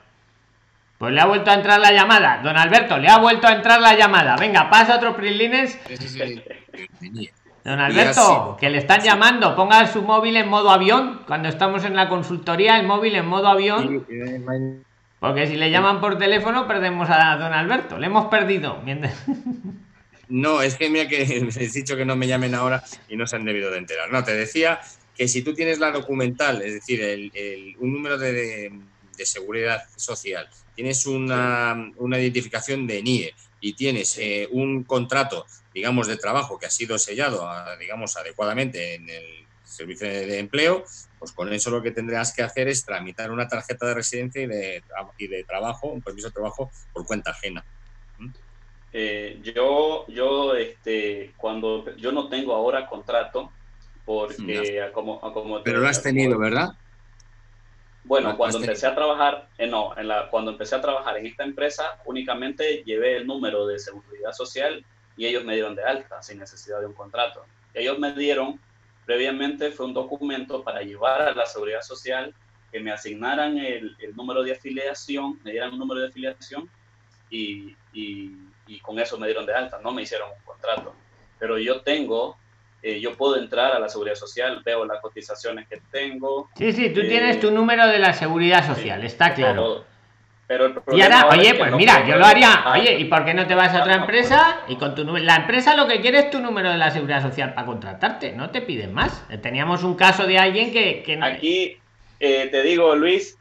Pues le ha vuelto a entrar la llamada. Don Alberto, le ha vuelto a entrar la llamada. Venga, pasa otro Prilines. Don Alberto, que le están llamando. Ponga su móvil en modo avión. Cuando estamos en la consultoría, el móvil en modo avión. Porque si le llaman por teléfono, perdemos a don Alberto. Le hemos perdido. No, es que mira que he dicho que no me llamen ahora y no se han debido de enterar. No, te decía que si tú tienes la documental, es decir, el, un número de, de, seguridad social, tienes una, una, identificación de NIE y tienes eh, un contrato, digamos, de trabajo que ha sido sellado, digamos, adecuadamente en el servicio de empleo, pues con eso lo que tendrás que hacer es tramitar una tarjeta de residencia y de, y de trabajo, un permiso de trabajo por cuenta ajena. Eh, yo, yo, este, cuando yo no tengo ahora contrato, porque como, como Pero lo has tenido, ¿verdad? Bueno, cuando empecé a trabajar, eh, no, en la, cuando empecé a trabajar en esta empresa, únicamente llevé el número de seguridad social y ellos me dieron de alta sin necesidad de un contrato. Ellos me dieron previamente fue un documento para llevar a la seguridad social que me asignaran el, el número de afiliación, me dieran un número de afiliación y, y, y, con eso me dieron de alta, no me hicieron un contrato. Pero yo tengo eh, yo puedo entrar a la seguridad social, veo las cotizaciones que tengo. Sí, sí, tú tienes eh, tu número de la seguridad social, está claro. Pero el y ahora, oye, pues mira, yo lo haría. Oye, ¿y por qué no te vas a otra empresa? Y con tu La empresa lo que quiere es tu número de la seguridad social para contratarte, no te piden más. Teníamos un caso de alguien que. que Aquí eh, te digo, Luis.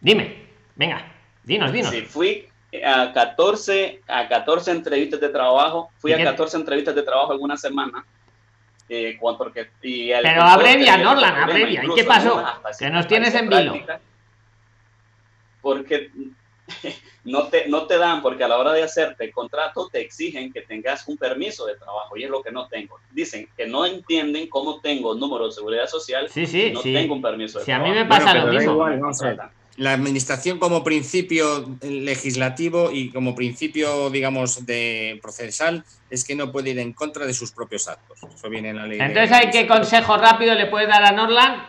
Dime, venga, dinos, dinos. Sí, fui a 14, a 14 entrevistas de trabajo, fui a 14 entrevistas de trabajo en una semana eh, porque, Pero abrevia, Norlan, abrevia. ¿Y qué pasó? Que nos tienes en vilo. Porque no te, no te dan, porque a la hora de hacerte el contrato te exigen que tengas un permiso de trabajo y es lo que no tengo. Dicen que no entienden cómo tengo número de seguridad social sí, sí, no sí. tengo un permiso de sí, a mí me pasa lo mismo la administración como principio legislativo y como principio, digamos, de procesal es que no puede ir en contra de sus propios actos. Eso viene en la ley. Entonces, ¿hay qué consejo rápido le puedes dar a Norland?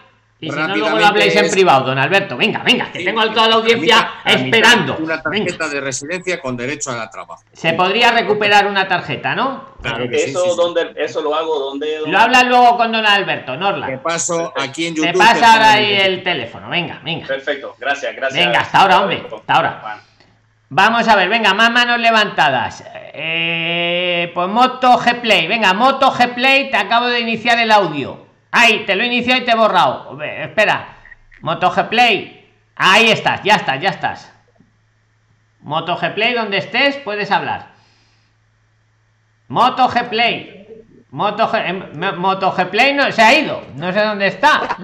Y si no, luego lo habléis en privado, don Alberto. Venga, venga, que tengo a toda la audiencia esperando. Una tarjeta de residencia con derecho a trabajo. Se podría recuperar una tarjeta, ¿no? Claro eso, donde, eso lo hago donde, Lo habla luego con don Alberto, Norla. Te paso aquí en YouTube. Te pasa ahora ahí el teléfono, venga, venga. Perfecto, gracias, gracias. Venga, hasta ahora, hombre, hasta ahora. Vamos a ver, venga, más manos levantadas. Eh, pues Moto G-Play, venga, Moto G-Play, te acabo de iniciar el audio. Ahí, te lo he iniciado y te he borrado. Espera. Moto G-Play. Ahí estás, ya estás, ya estás. Moto G-Play, donde estés, puedes hablar. Moto G-Play. Moto G, em, G-Play no se ha ido. No sé dónde está.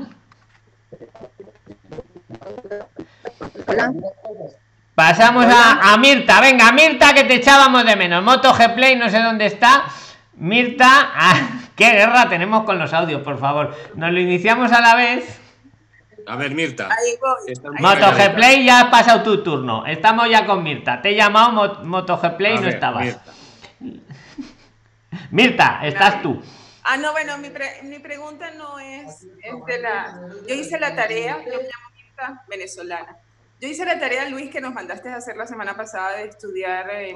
Pasamos a, a, Mirta. Venga, Mirta, que te echábamos de menos. Moto G-Play, no sé dónde está. Mirta. Ah, ¿Qué guerra tenemos con los audios, por favor? Nos lo iniciamos a la vez. A ver, Mirta. Moto Play, ya has pasado tu turno. Estamos ya con Mirta. Te he llamado Moto Play y no estabas. Mirta, estás tú. Ah, no, bueno, mi, mi pregunta no es, de la... Yo hice la tarea, yo me llamo Mirta, venezolana. Yo hice la tarea, Luis, que nos mandaste a hacer la semana pasada de estudiar... Eh,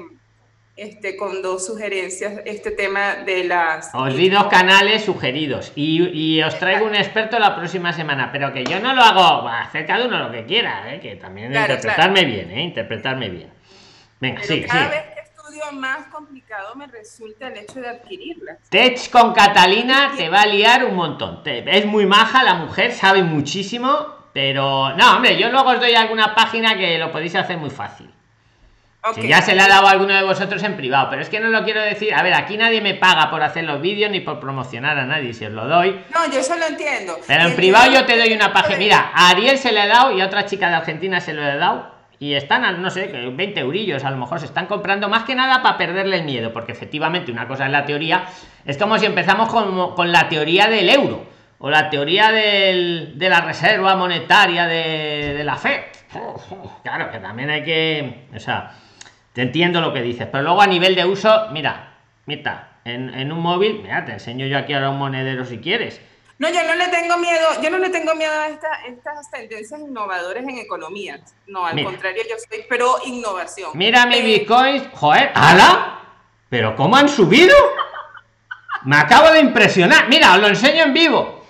este, con dos sugerencias, este tema de las... Os di dos canales sugeridos y, y os traigo un experto la próxima semana, pero que yo no lo hago, hacer cada uno lo que quiera, ¿eh? que también claro, interpretarme bien, ¿eh? interpretarme bien. Venga, sí, cada vez que estudio más complicado me resulta el hecho de adquirirlas. Tech con Catalina te va a liar un montón. Es muy maja la mujer, sabe muchísimo, pero no, hombre, yo luego os doy alguna página que lo podéis hacer muy fácil. Que ya se le ha dado a alguno de vosotros en privado, pero es que no lo quiero decir. A ver, aquí nadie me paga por hacer los vídeos ni por promocionar a nadie, si os lo doy. No, yo eso lo entiendo. Pero en privado yo te doy una página. Mira, a Ariel se le ha dado y a otra chica de Argentina se lo he dado. Y están, no sé, 20 eurillos a lo mejor se están comprando más que nada para perderle el miedo, porque efectivamente una cosa es la teoría. Es como si empezamos con, con la teoría del euro o la teoría del, de la reserva monetaria de, de la fe. Claro, que también hay que. O sea te entiendo lo que dices, pero luego a nivel de uso, mira, mira, en, un móvil, mira, te enseño yo aquí ahora un monedero si quieres. No, yo no le tengo miedo, yo no le tengo miedo a estas tendencias innovadoras en economía. No, al contrario, yo soy pero innovación. Mira mi Bitcoin, joder, ¡hala! ¿Pero cómo han subido? Me acabo de impresionar. Mira, os lo enseño en vivo.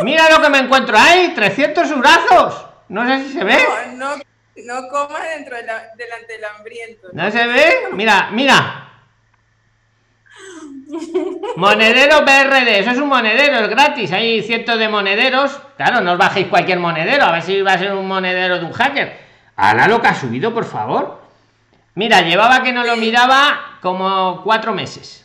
Mira lo que me encuentro ahí, 300 brazos. No sé si se ve. No, no no comas dentro de delante del hambriento. ¿No, se ve? Mira, mira. Monedero BRD, eso es un monedero, es gratis. Hay cientos de monederos. Claro, no os bajéis cualquier monedero, a ver si va a ser un monedero de un hacker. la lo que ha subido, por favor. Mira, llevaba que no lo miraba como cuatro meses.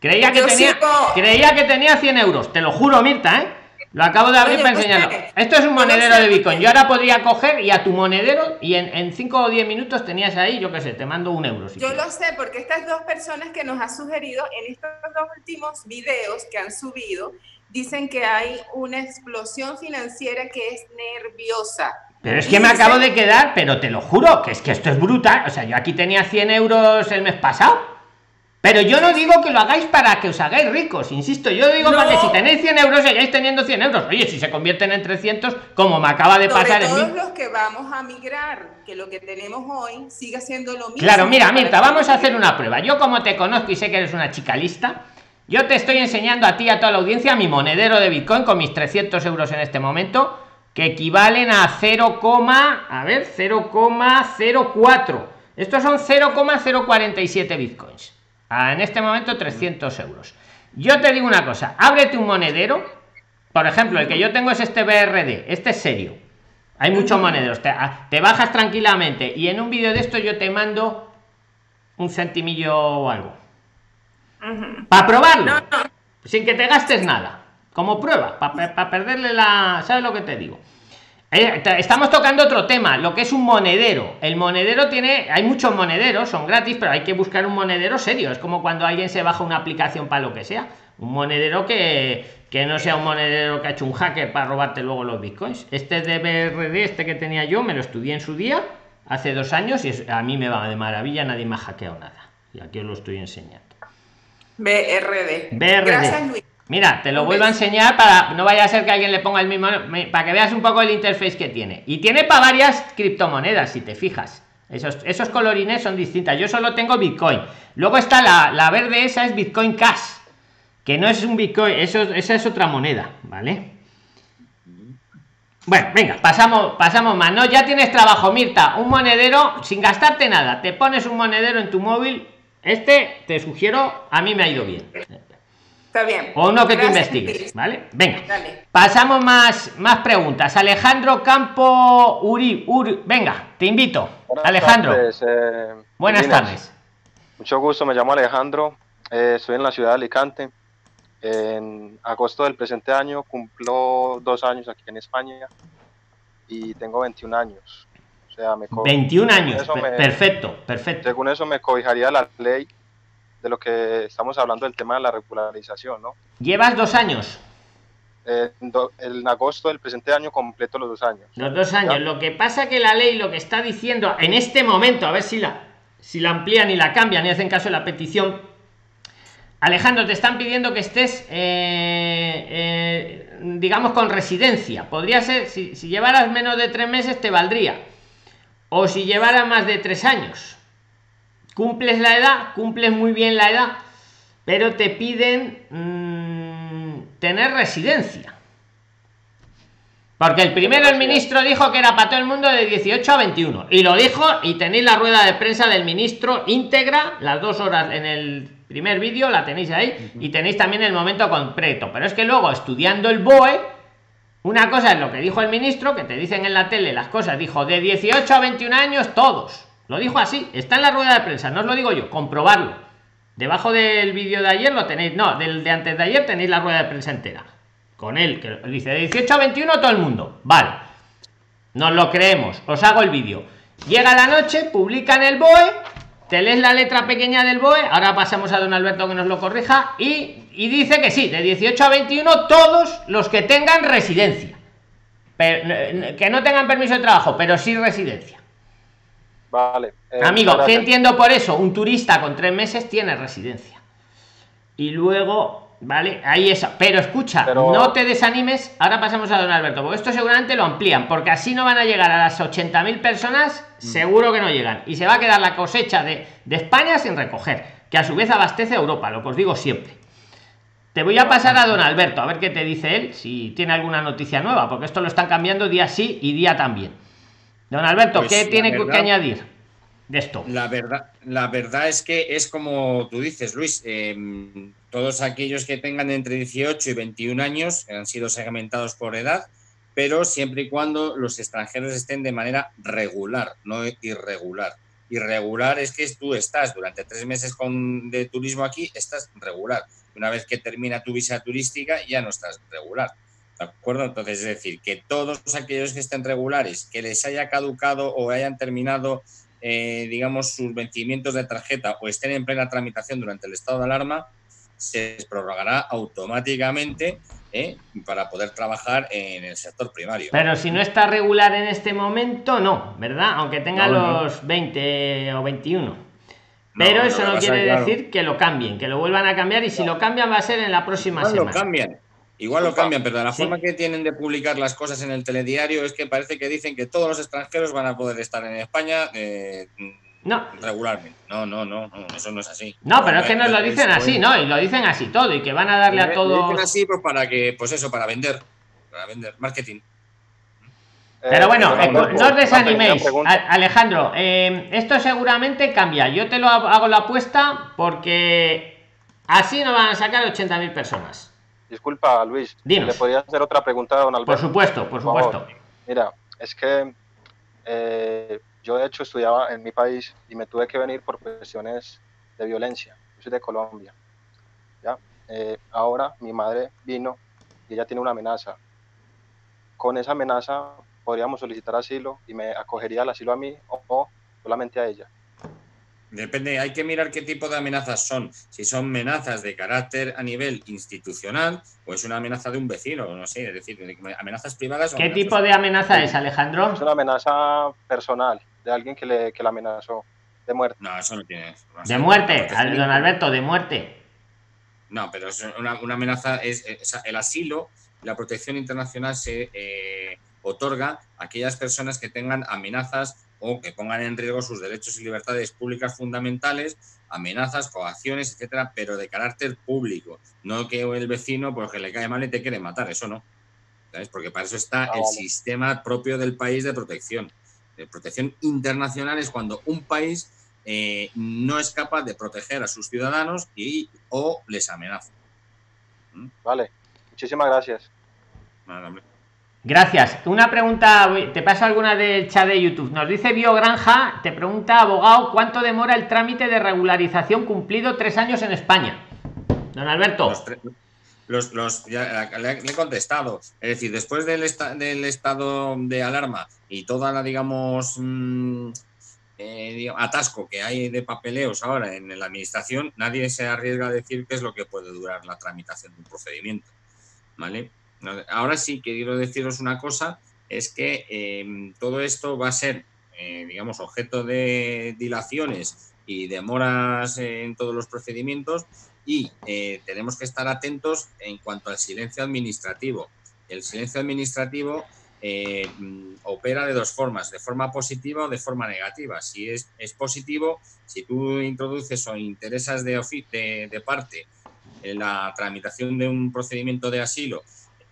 Creía que, tenía, creía que tenía 100 euros, te lo juro, Mirta, ¿eh? Lo acabo de abrir para pues, enseñarlo. Eh, Esto es un monedero de Bitcoin. Yo ahora podría coger y a tu monedero y en 5 o 10 minutos tenías ahí, yo qué sé, te mando un euro. yo lo sé, porque estas dos personas que nos ha sugerido en estos dos últimos videos que han subido, dicen que hay una explosión financiera que es nerviosa. Pero es que me acabo de quedar, pero te lo juro, que es que esto es brutal. O sea, yo aquí tenía 100 euros el mes pasado pero yo no digo que lo hagáis para que os hagáis ricos, insisto, yo digo para que si tenéis 100 euros seguís teniendo 100 euros. Oye, si se convierten en 300, como me acaba de pasar en todos los que vamos a migrar, que lo que tenemos hoy siga siendo lo mismo. Claro, mira, Mirta, vamos a hacer una prueba. Yo como te conozco y sé que eres una chica lista, yo te estoy enseñando a ti, a toda la audiencia, mi monedero de Bitcoin con mis 300 euros en este momento, que equivalen a 0, a ver, 0,04. Estos son 0,047 Bitcoins en este momento 300 euros. Yo te digo una cosa, ábrete un monedero, por ejemplo, el que yo tengo es este BRD, este es serio. Hay muchos monederos, te, bajas tranquilamente y en un vídeo de esto yo te mando un centimillo o algo. Para probarlo, sin que te gastes nada, como prueba, para perderle la... ¿Sabes lo que te digo? Eh, estamos tocando otro tema, lo que es un monedero. El monedero tiene, hay muchos monederos, son gratis, pero hay que buscar un monedero serio. Es como cuando alguien se baja una aplicación para lo que sea. Un monedero que, que no sea un monedero que ha hecho un hacker para robarte luego los bitcoins. Este de BRD, este que tenía yo, me lo estudié en su día, hace dos años, y a mí me va de maravilla, nadie me ha hackeado nada. Y aquí os lo estoy enseñando. BRD. BRD. Gracias, Luis. Mira, te lo vuelvo a enseñar para no vaya a ser que alguien le ponga el mismo para que veas un poco el interface que tiene. Y tiene para varias criptomonedas, si te fijas. Esos, esos colorines son distintas. Yo solo tengo Bitcoin. Luego está la, la verde, esa es Bitcoin Cash. Que no es un Bitcoin, eso, esa es otra moneda, ¿vale? Bueno, venga, pasamos, pasamos más. No, ya tienes trabajo, Mirta. Un monedero sin gastarte nada. Te pones un monedero en tu móvil. Este te sugiero, a mí me ha ido bien. Está bien. O uno que tú investigues, ¿vale? Venga. Pasamos más, más preguntas. Alejandro Campo Uri, Uri. Venga, te invito. Alejandro. Eh, Buenas tardes. Mucho gusto, me llamo Alejandro. Eh, estoy en la ciudad de Alicante. En agosto del presente año cumplo dos años aquí en España y tengo 21 años. O sea, me 21 años, perfecto, perfecto. Según eso me cobijaría la ley de lo que estamos hablando del tema de la regularización, ¿no? ¿Llevas dos años? Eh, en agosto del presente año completo los dos años. Los dos años. Lo que pasa que la ley lo que está diciendo en este momento, a ver si la, si la amplían y la cambian y hacen caso de la petición. Alejandro, te están pidiendo que estés, eh, eh, digamos, con residencia. Podría ser, si, si llevaras menos de tres meses, te valdría. O si llevaras más de tres años cumples la edad, cumples muy bien la edad, pero te piden mm, tener residencia. Porque el primero el ministro dijo que era para todo el mundo de 18 a 21. Y lo dijo y tenéis la rueda de prensa del ministro íntegra, las dos horas en el primer vídeo, la tenéis ahí, y tenéis también el momento completo. Pero es que luego, estudiando el BOE, una cosa es lo que dijo el ministro, que te dicen en la tele las cosas, dijo de 18 a 21 años todos Lo dijo así, está en la rueda de prensa, no os lo digo yo, comprobarlo. Debajo del vídeo de ayer lo tenéis, no, del de antes de ayer tenéis la rueda de prensa entera. Con él, que dice de 18 a 21 todo el mundo. Vale. Nos lo creemos, os hago el vídeo. Llega la noche, publican el BOE, te lees la letra pequeña del BOE, ahora pasamos a don Alberto que nos lo corrija, y, dice que sí, de 18 a 21 todos los que tengan residencia. Que no tengan permiso de trabajo, pero sí residencia. Vale. eh, Amigo, ¿qué entiendo por eso? Un turista con tres meses tiene residencia. Y luego, ¿vale? Ahí eso. Pero escucha, Pero- no te desanimes. Ahora pasamos a don Alberto, porque esto seguramente lo amplían, porque así no van a llegar a las 80.000 personas, Mm. seguro que no llegan. Y se va a quedar la cosecha de, de España sin recoger, que a su vez abastece a Europa, lo que os digo siempre. Te voy a pasar a don Alberto, a ver qué te dice él, si tiene alguna noticia nueva, porque esto lo están cambiando día sí y día también. Don Alberto, Pues, ¿qué tiene que añadir de esto? La verdad, la verdad es que es como tú dices, Luis. eh, todos aquellos que tengan entre 18 y 21 años han sido segmentados por edad, pero siempre y cuando los extranjeros estén de manera regular, no irregular. Irregular es que tú estás durante tres meses con, de turismo aquí, estás regular. Una vez que termina tu visa turística, ya no estás regular. ¿De acuerdo? Entonces, es decir, que todos aquellos que estén regulares, que les haya caducado o hayan terminado eh, digamos, sus vencimientos de tarjeta o estén en plena tramitación durante el estado de alarma, se les prorrogará automáticamente ¿eh? para poder trabajar en el sector primario. Pero si no está regular en este momento, no, ¿verdad? Aunque tenga No, no. los 20 o 21. No, Pero eso no quiere claro, decir que lo cambien, que lo vuelvan a cambiar y si lo cambian va a ser en la próxima Igual lo semana. cambian. Igual lo cambian, pero de la Sí. forma que tienen de publicar las cosas en el telediario es que parece que dicen que todos los extranjeros van a poder estar en España eh, No, regularmente. No, no, no, no, eso no es así. no, pero es que nos lo dicen así, ¿no? Y lo dicen así todo y que van a darle a Lo dicen todos. así pues para que, pues eso, para vender, para vender, marketing. Pero Eh, bueno, don eh, Alberto, no os desaniméis. Alejandro, eh, esto seguramente cambia. Yo te lo ha- hago la apuesta porque así no van a sacar 80.000 personas. Disculpa, Luis. Dinos. ¿Le podría hacer otra pregunta a don Alberto? Por supuesto, por supuesto. Mira, es que eh, yo de hecho estudiaba en mi país y me tuve que venir por cuestiones de violencia. Yo soy de Colombia. ¿ya? Eh, ahora mi madre vino y ella tiene una amenaza. Con esa amenaza podríamos solicitar asilo y me acogería al asilo a mí o, o solamente a ella. Depende, hay que mirar qué tipo de amenazas son. Si son amenazas de carácter a nivel institucional o es una amenaza de un vecino, no sé, es decir, de- amenazas privadas. o ¿Qué amenazas- tipo de amenaza es, Alejandro? Es una amenaza personal de alguien que le, que la amenazó de muerte. No, eso no tiene. no De muerte, al- don Alberto, de muerte. No, pero es una, una amenaza es, es- el asilo, la protección internacional se eh, otorga a aquellas personas que tengan amenazas o que pongan en riesgo sus derechos y libertades públicas fundamentales, amenazas, coacciones, etcétera, pero de carácter público, no que el vecino porque le cae mal y te quiere matar, eso no. ¿Sabes? Porque para eso está Ah, el sistema propio del país de protección. De protección internacional es cuando un país eh, no es capaz de proteger a sus ciudadanos y o les amenaza. Vale, muchísimas gracias. Nada, hombre. Gracias. Una pregunta, te paso alguna del chat de YouTube. Nos dice Biogranja, te pregunta abogado, ¿cuánto demora el trámite de regularización cumplido tres años en España? Don Alberto. Los, los, ya le, he contestado. Es decir, después del, esta- del estado de alarma y toda la, digamos, mm, eh, atasco que hay de papeleos ahora en la administración, nadie se arriesga a decir qué es lo que puede durar la tramitación de un procedimiento. ¿Vale? Ahora sí quiero deciros una cosa, es que eh, todo esto va a ser, eh, digamos, objeto de dilaciones y demoras en todos los procedimientos y eh, tenemos que estar atentos en cuanto al silencio administrativo. El silencio administrativo eh, mm, opera de dos formas, de forma positiva o de forma negativa. Si es, positivo, si tú introduces o interesas de, de, de parte en la tramitación de un procedimiento de asilo,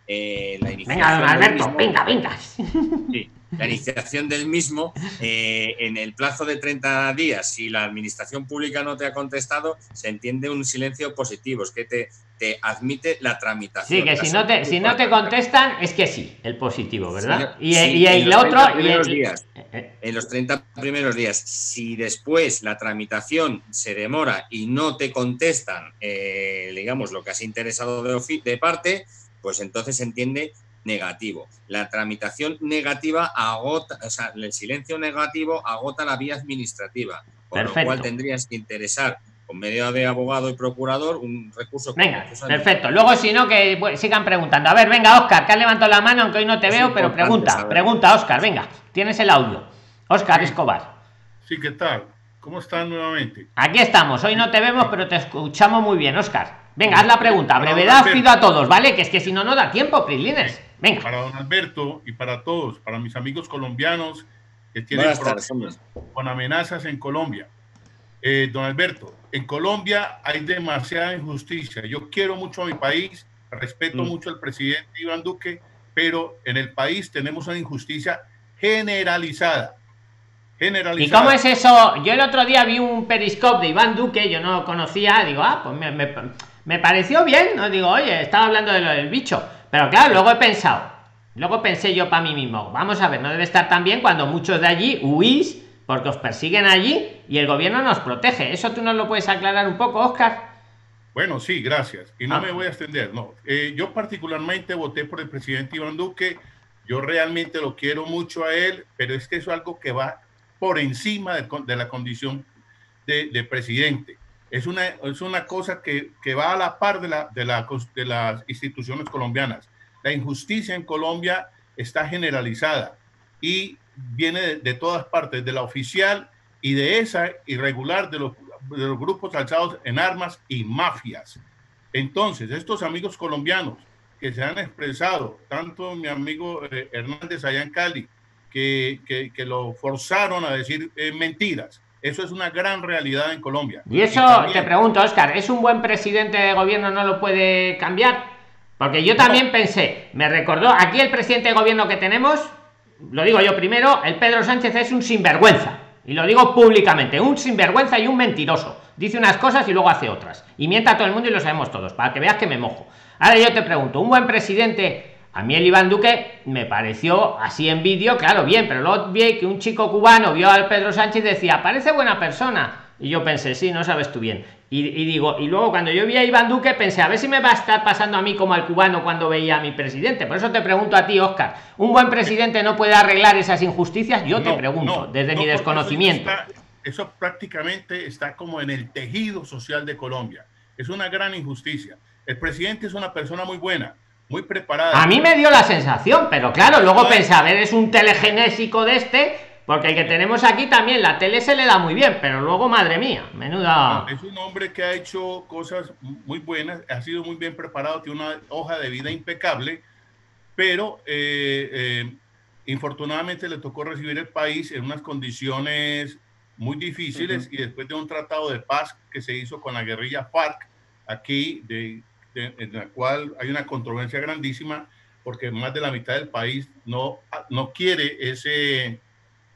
eh, la Venga, iniciación don del Alberto, mismo- venga, venga. Sí. la iniciación del mismo eh, en el plazo de 30 días, si la administración pública no te ha contestado, se entiende un silencio positivo, es que te, te admite la tramitación. Sí, que si no te, si no te contestan, es que sí, el positivo, ¿verdad? Sí, y, sí, y en el los otro. 30 y primeros el- días. eh, En los 30 primeros días, si después la tramitación se demora y no te contestan, eh, digamos, lo que has interesado de parte, pues entonces se entiende negativo. La tramitación negativa agota, o sea, el silencio negativo agota la vía administrativa, con Perfecto. lo cual tendrías que interesar con medio de abogado y procurador un recurso Venga, perfecto. Luego, si no, que bueno, sigan preguntando. A ver, venga, Oscar, que has levantado la mano, aunque hoy no te Es veo, pero pregunta, saber. pregunta, Oscar, venga, tienes el audio. Oscar Escobar. Sí, ¿qué tal? ¿Cómo están nuevamente? Aquí estamos, hoy no te vemos, pero te escuchamos muy bien, Oscar. Venga, haz la pregunta. Para Brevedad pido a todos, ¿vale? Que es que si no, no da tiempo, Prislines. Venga. Para don Alberto y para todos, para mis amigos colombianos que tienen problemas con amenazas en Colombia. Eh, don Alberto, en Colombia hay demasiada injusticia. Yo quiero mucho a mi país, respeto Mm. mucho al presidente Iván Duque, pero en el país tenemos una injusticia generalizada. ¿Y cómo es eso? Yo el otro día vi un periscope de Iván Duque, yo no lo conocía, digo, ah, pues me, me- me pareció bien, no digo, oye, estaba hablando de lo del bicho. Pero claro, luego he pensado, luego pensé yo para mí mismo, vamos a ver, no debe estar tan bien cuando muchos de allí huís porque os persiguen allí y el gobierno nos protege. ¿Eso tú nos lo puedes aclarar un poco, Oscar? Bueno, sí, gracias. Y no Ah. me voy a extender, no. Eh, yo particularmente voté por el presidente Iván Duque. Yo realmente lo quiero mucho a él, pero es que eso es algo que va por encima de, la condición de, de presidente. Es una, es una cosa que, que va a la par de, la, de, la, de las instituciones colombianas. La injusticia en Colombia está generalizada y viene de, todas partes, de la oficial y de esa irregular de los, de los grupos alzados en armas y mafias. Entonces, estos amigos colombianos que se han expresado, tanto mi amigo eh, Hernández allá en Cali, que, que, que lo forzaron a decir eh, mentiras, eso es una gran realidad en Colombia. Y eso también- te pregunto, Oscar, ¿es un buen presidente de gobierno no lo puede cambiar? Porque yo también pensé, me recordó, aquí el presidente de gobierno que tenemos, lo digo yo primero, el Pedro Sánchez es un sinvergüenza. Y lo digo públicamente, un sinvergüenza y un mentiroso. Dice unas cosas y luego hace otras. Y mienta a todo el mundo y lo sabemos todos, para que veas que me mojo. Ahora yo te pregunto, un buen presidente, a mí el Iván Duque me pareció así en vídeo, claro, bien, pero luego vi que un chico cubano vio al Pedro Sánchez y decía, parece buena persona. Y yo pensé, sí, no sabes tú bien. Y, y digo, y luego cuando yo vi a Iván Duque pensé, a ver si me va a estar pasando a mí como al cubano cuando veía a mi presidente. Por eso te pregunto a ti, Oscar, ¿un buen presidente no puede arreglar esas injusticias? Yo te pregunto, no, desde no, mi desconocimiento. Eso, está- eso prácticamente está como en el tejido social de Colombia. Es una gran injusticia. El presidente es una persona muy buena, muy preparada. A mí me dio la sensación, pero claro, luego pensé, a ver, es un telegenésico de este, porque el que tenemos aquí también, la tele se le da muy bien, pero luego, madre mía, menuda... No, es un hombre que ha hecho cosas muy buenas, ha sido muy bien preparado, tiene una hoja de vida impecable, pero eh, eh, infortunadamente le tocó recibir el país en unas condiciones muy difíciles y después de un tratado de paz que se hizo con la guerrilla FARC aquí, de, de- en la cual hay una controversia grandísima porque más de la mitad del país no, no quiere ese,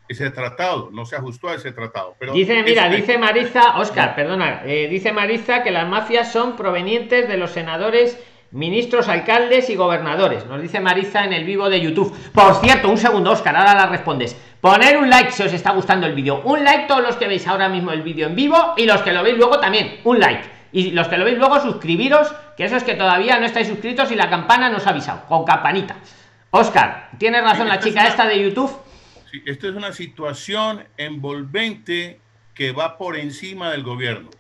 ese tratado, no se ajustó a ese tratado. Pero Dice, mira, es- dice Mariza, Oscar, perdona, eh, dice Mariza que las mafias son provenientes de los senadores, ministros, alcaldes y gobernadores. Nos dice Mariza en el vivo de YouTube. Por cierto, un segundo, Oscar, ahora la respondes. Poner un like si os está gustando el vídeo. Un like todos los que veis ahora mismo el vídeo en vivo y los que lo veis luego también. Un like. Y los que lo veis luego, suscribiros, que eso es que todavía no estáis suscritos y la campana nos ha avisado, con campanita. Oscar, tiene razón la es chica una- esta de YouTube. Sí, esto es una situación envolvente que va por encima del gobierno.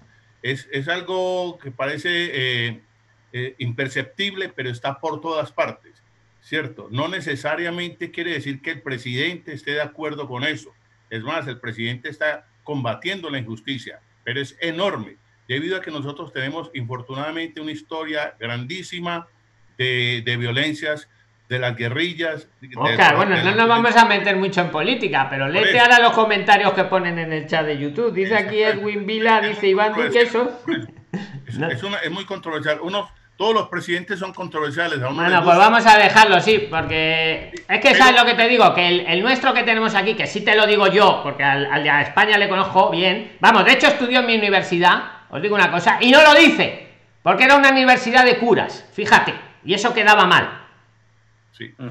Es, es algo que parece eh, eh, imperceptible, pero está por todas partes, ¿cierto? No necesariamente quiere decir que el presidente esté de acuerdo con eso. Es más, el presidente está combatiendo la injusticia, pero es enorme, debido a que nosotros tenemos infortunadamente una historia grandísima de, de violencias, de las guerrillas. Oscar, de- bueno, de- no nos vamos a meter mucho en política, pero léete ahora los comentarios que ponen en el chat de YouTube. Dice aquí Edwin Vila, dice Iván Duque eso. Es, es una- es muy controversial. Unos todos los presidentes son controversiales. bueno, pues vamos a dejarlo, sí, porque es que sabes lo que te digo, que el, nuestro que tenemos aquí, que sí te lo digo yo, porque al, de España le conozco bien, vamos, de hecho estudió en mi universidad, os digo una cosa, y no lo dice, porque era una universidad de curas, fíjate, y eso quedaba mal.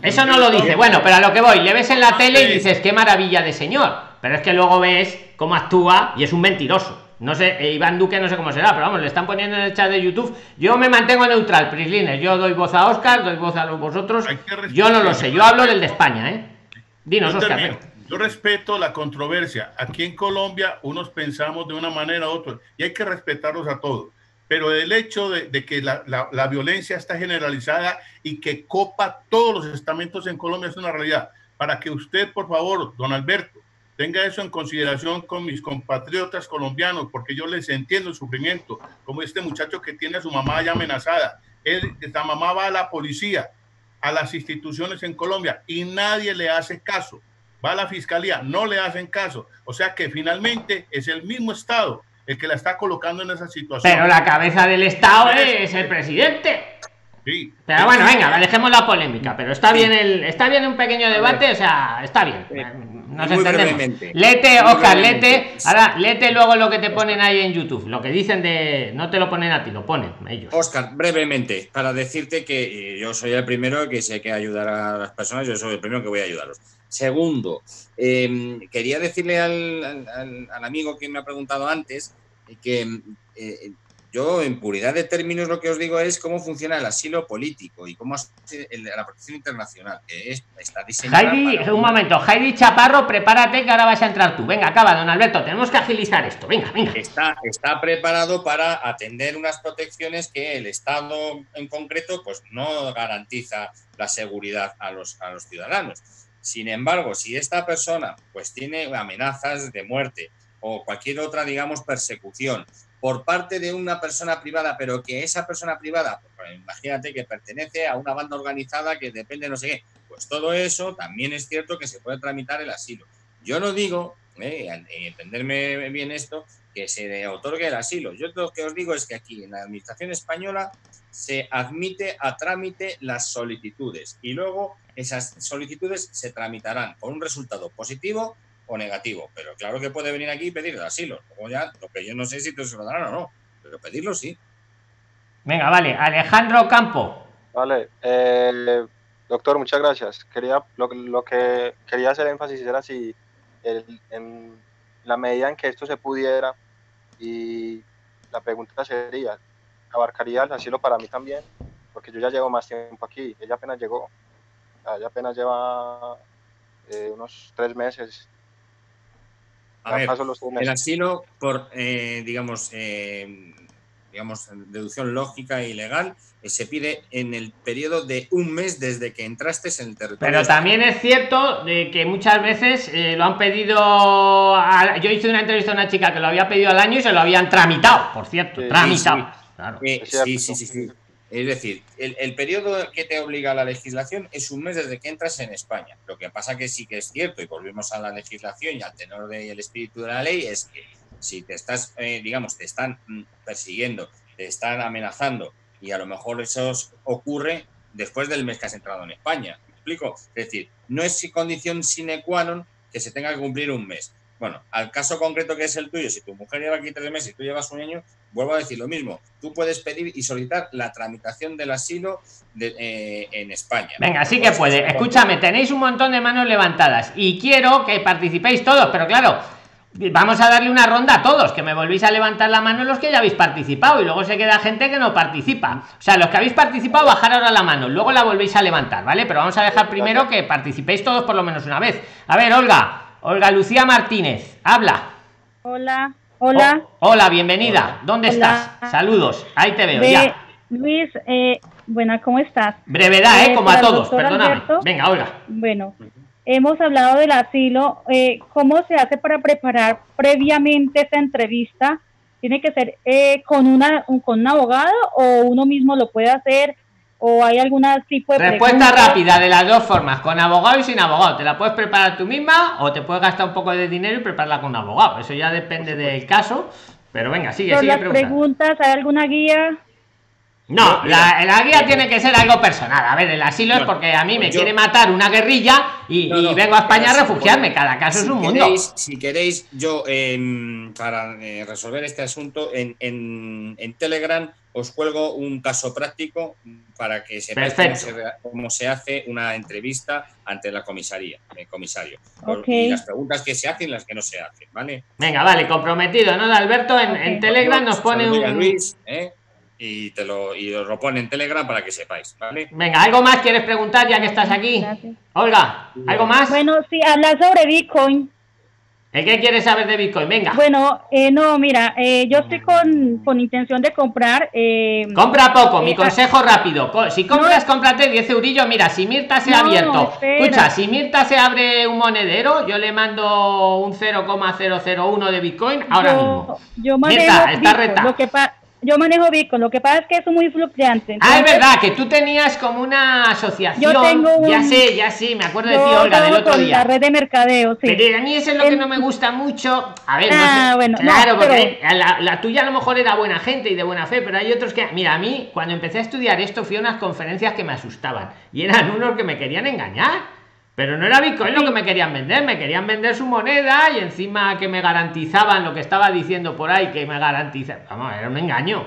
Eso no lo dice. Bueno, pero a lo que voy, le ves en la tele y dices, qué maravilla de señor. Pero es que luego ves cómo actúa y es un mentiroso. No sé, eh, Iván Duque no sé cómo será, pero vamos, le están poniendo en el chat de YouTube. Yo me mantengo neutral, Prislines. Yo doy voz a Oscar, doy voz a vosotros. Yo no lo sé, yo hablo del de España, ¿eh? Dinos, Oscar. Yo respeto la controversia. Aquí en Colombia, unos pensamos de una manera u otra y hay que respetarlos a todos. Pero el hecho de, que la, la violencia está generalizada y que copa todos los estamentos en Colombia es una realidad. Para que usted, por favor, don Alberto, tenga eso en consideración con mis compatriotas colombianos, porque yo les entiendo el sufrimiento, como este muchacho que tiene a su mamá ya amenazada. Él, esta mamá va a la policía, a las instituciones en Colombia y nadie le hace caso. Va a la fiscalía, no le hacen caso. O sea que finalmente es el mismo Estado el que la está colocando en esa situación. Pero la cabeza del Estado es el presidente. Pero bueno, venga, dejemos la polémica, pero está bien el, está bien un pequeño debate, o sea, está bien. Nos entendemos. Lete, Oscar, lete, ahora lete luego lo que te ponen ahí en YouTube, lo que dicen de no te lo ponen a ti, lo ponen ellos. Oscar, brevemente, para decirte que yo soy el primero que sé que ayudar a las personas, yo soy el primero que voy a ayudarlos. Segundo, em, quería decirle al, al, amigo que me ha preguntado antes que eh, yo, en puridad de términos, lo que os digo es cómo funciona el asilo político y cómo la protección internacional, que está diseñada. Heidi, un momento, Heidi Chaparro, prepárate que ahora vas a entrar tú. Venga, acaba, don Alberto, tenemos que agilizar esto. Venga, venga. Está, está preparado para atender unas protecciones que el Estado en concreto pues, no garantiza la seguridad a los, a los ciudadanos. Sin embargo, si esta persona pues, tiene amenazas de muerte o cualquier otra, digamos, persecución por parte de una persona privada, pero que esa persona privada, pues, imagínate que pertenece a una banda organizada que depende de no sé qué, pues todo eso también es cierto que se puede tramitar el asilo. Yo no digo, eh, entenderme bien esto, que se otorgue el asilo. Yo lo que os digo es que aquí en la Administración española se admite a trámite las solicitudes y luego esas solicitudes se tramitarán con un resultado positivo o negativo. Pero claro que puede venir aquí y pedir el asilo. Luego ya, lo que yo no sé si te lo darán o no, pero pedirlo sí. Venga, vale. Alejandro Campo. Vale. Eh, doctor, muchas gracias. Quería, lo, que quería hacer énfasis era si en la medida en que esto se pudiera, y la pregunta sería, ¿abarcaría el asilo para mí también? Porque yo ya llevo más tiempo aquí, ella apenas llegó, ella apenas lleva eh, unos tres meses. A ver, el asilo por, eh, digamos, eh, digamos, deducción lógica y legal, eh, se pide en el periodo de un mes desde que entraste en el territorio. Pero también es cierto de que muchas veces lo han pedido. yo hice una entrevista a una chica que lo había pedido al año y se lo habían tramitado, por cierto, tramitado. sí, sí, sí. Es decir, el, periodo que te obliga a la legislación es un mes desde que entras en España. Lo que pasa que sí que es cierto, y volvemos a la legislación y al tenor del espíritu de la ley, es que si te estás, eh, digamos, te están mm, persiguiendo, te están amenazando, y a lo mejor eso ocurre después del mes que has entrado en España. ¿Me explico? Es decir, no es condición sine qua non que se tenga que cumplir un mes. Bueno, al caso concreto que es el tuyo, si tu mujer lleva aquí tres meses y tú llevas un año, vuelvo a decir lo mismo. Tú puedes pedir y solicitar la tramitación del asilo eh, en España. Venga, sí que puede. Escúchame, tenéis un montón de manos levantadas y quiero que participéis todos, pero claro, vamos a darle una ronda a todos, que me volvéis a levantar la mano los que ya habéis participado y luego se queda gente que no participa. O sea, los que habéis participado, bajar ahora la mano, luego la volvéis a levantar, ¿vale? Pero vamos a dejar primero que participéis todos por lo menos una vez. A ver, Olga. Olga Lucía Martínez, habla. Hola, hola. Oh, hola, bienvenida. ¿Dónde estás? Saludos, ahí te veo ya. Luis, eh, bueno, ¿cómo estás? Brevedad, ¿eh? eh como a todos, perdóname. Venga, Olga. Bueno, hemos hablado del asilo. Eh, ¿Cómo se hace para preparar previamente esta entrevista? ¿Tiene que ser eh, con, una, con un abogado o uno mismo lo puede hacer? o hay algún tipo de respuesta rápida de las dos formas con abogado y sin abogado te la puedes preparar tú misma o te puedes gastar un poco de dinero y prepararla con un abogado eso ya depende del caso pero venga sigue sigue las preguntas hay alguna guía No, la, la guía eh, tiene que ser algo personal. A ver, el asilo es porque a mí me pues yo- quiere matar una guerrilla y, No, y no, vengo a España a refugiarme. Cada caso es un mundo. si queréis, yo em, para eh, resolver este asunto en, en- en Telegram os cuelgo un caso práctico para que sepáis cómo se, cómo se hace una entrevista ante la comisaría, el comisario. Ok. Y las preguntas que se hacen y las que no se hacen, ¿vale? Venga, vale, comprometido, ¿no? Alberto en. Telegram nos pone un. Luis, ¿eh? Y te lo, y os lo pone en Telegram para que sepáis, ¿vale? Venga, ¿algo más quieres preguntar ya que estás aquí? Gracias. Olga, ¿algo más? Bueno, sí, hablar sobre Bitcoin. ¿El qué quieres saber de Bitcoin? Venga. Bueno, eh, no, mira, eh, yo estoy con, con intención de comprar. Eh, Compra poco, mi consejo rápido. Si compras, cómprate 10 eurillos. Mira, si Mirta se ha No, abierto. espera. Escucha, si Mirta se abre un monedero, yo le mando un 0,001 de Bitcoin ahora yo, mismo. yo Mirta, está Bitcoin. reta. Lo que pa- yo manejo Bitcoin. Lo que pasa es que es muy fluctuante. Ah, es entonces, verdad, que tú tenías como una asociación. Yo tengo un- Ya sé, ya sé, me acuerdo de ti, Olga, del otro con día. La red de mercadeo, sí. Pero a mí eso es lo que En- no me gusta mucho. A ver, no Ah, sé. bueno, no, claro, pero- porque la, la tuya a lo mejor era buena gente y de buena fe, pero hay otros que. Mira, a mí, cuando empecé a estudiar esto, fui a unas conferencias que me asustaban. Y eran unos que me querían engañar. Pero no era Bitcoin lo que me querían vender, me querían vender su moneda y encima que me garantizaban lo que estaba diciendo por ahí, que me garantiza. Vamos, era un engaño.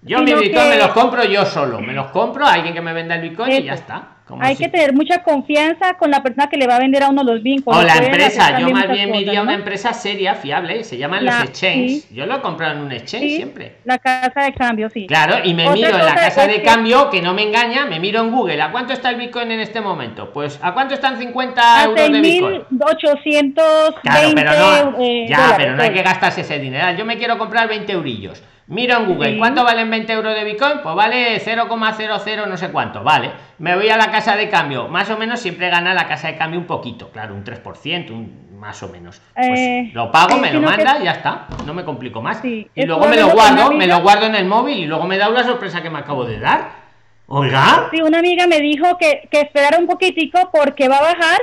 Yo mi Sino Bitcoin que- me los compro yo solo, me los compro a alguien que me venda el Bitcoin y ya está. Hay que tener mucha confianza con la persona que le va a vender a uno los Bitcoin. O la empresa, yo más bien me iría a una empresa seria, fiable, se llaman La- los exchanges. sí. Yo lo he comprado en un exchange Sí, siempre. La casa de cambio, sí. Claro, y me Otra miro en la casa de que- cambio, que no me engaña, me miro en Google, ¿a cuánto está el Bitcoin en este momento? Pues, ¿a cuánto están 50 A euros de Bitcoin? 6.820 Claro, pero no, eh, ya, dólares, pero no hay que dólares. gastarse ese dinero. Yo me quiero comprar 20 eurillos. Miro en Google, Sí. ¿cuánto valen 20 euros de Bitcoin? Pues vale 0,00 no sé cuánto, vale. Me voy a la casa de cambio, más o menos siempre gana la casa de cambio un poquito, claro, un 3%, un, más o menos. Pues Eh, lo pago, me lo que- manda y ya está, no me complico más. Sí, y luego me lo guardo, me lo guardo en el móvil y luego me da una sorpresa que me acabo de dar. Olga. Sí, una amiga me dijo que, que esperara un poquitico porque va a bajar.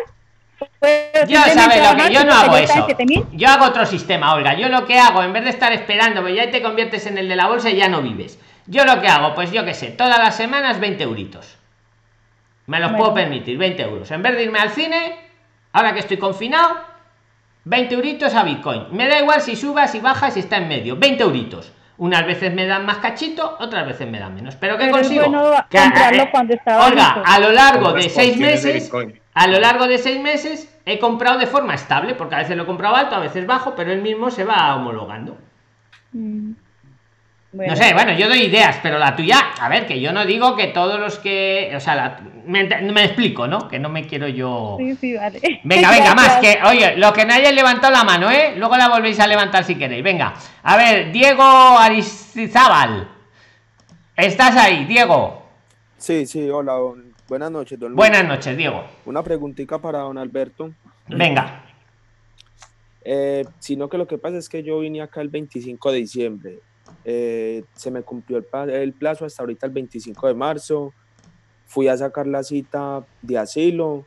Yo sabes lo que no hago eso. 7.000. Yo hago otro sistema, Olga. Yo lo que hago, en vez de estar esperando, pues ya te conviertes en el de la bolsa y ya no vives. Yo lo que hago, pues yo qué sé, todas las semanas 20 euritos. Me los Bueno. puedo permitir, 20 euros. En vez de irme al cine, ahora que estoy confinado, 20 euritos a Bitcoin. Me da igual si subas, si bajas, si está en medio. 20 euritos. Unas veces me dan más cachito, otras veces me dan menos. Pero ¿qué Pero consigo? bueno Que, comprarlo eh, cuando está Olga, a lo largo de Compras seis de meses, a lo largo de seis meses he comprado de forma estable, porque a veces lo he comprado alto, a veces bajo, pero él mismo se va homologando. Mm. Bueno. No sé, bueno, yo doy ideas, pero la tuya, a ver, que yo no digo que todos los que, o sea, la- me, me explico, ¿no? Que no me quiero yo... Sí, sí, vale. Venga, venga, más que, oye, lo que no hayáis levantado la mano, ¿eh? Luego la volvéis a levantar si queréis. Venga, a ver, Diego Aristizábal. Estás ahí, Diego. Sí, sí, hola, don- buenas noches, don Luis. Buenas noches, Diego. Una preguntita para don Alberto. Venga. Eh, sino que lo que pasa es que yo vine acá el 25 de diciembre. Eh, se me cumplió el, plazo hasta ahorita el 25 de marzo. Fui a sacar la cita de asilo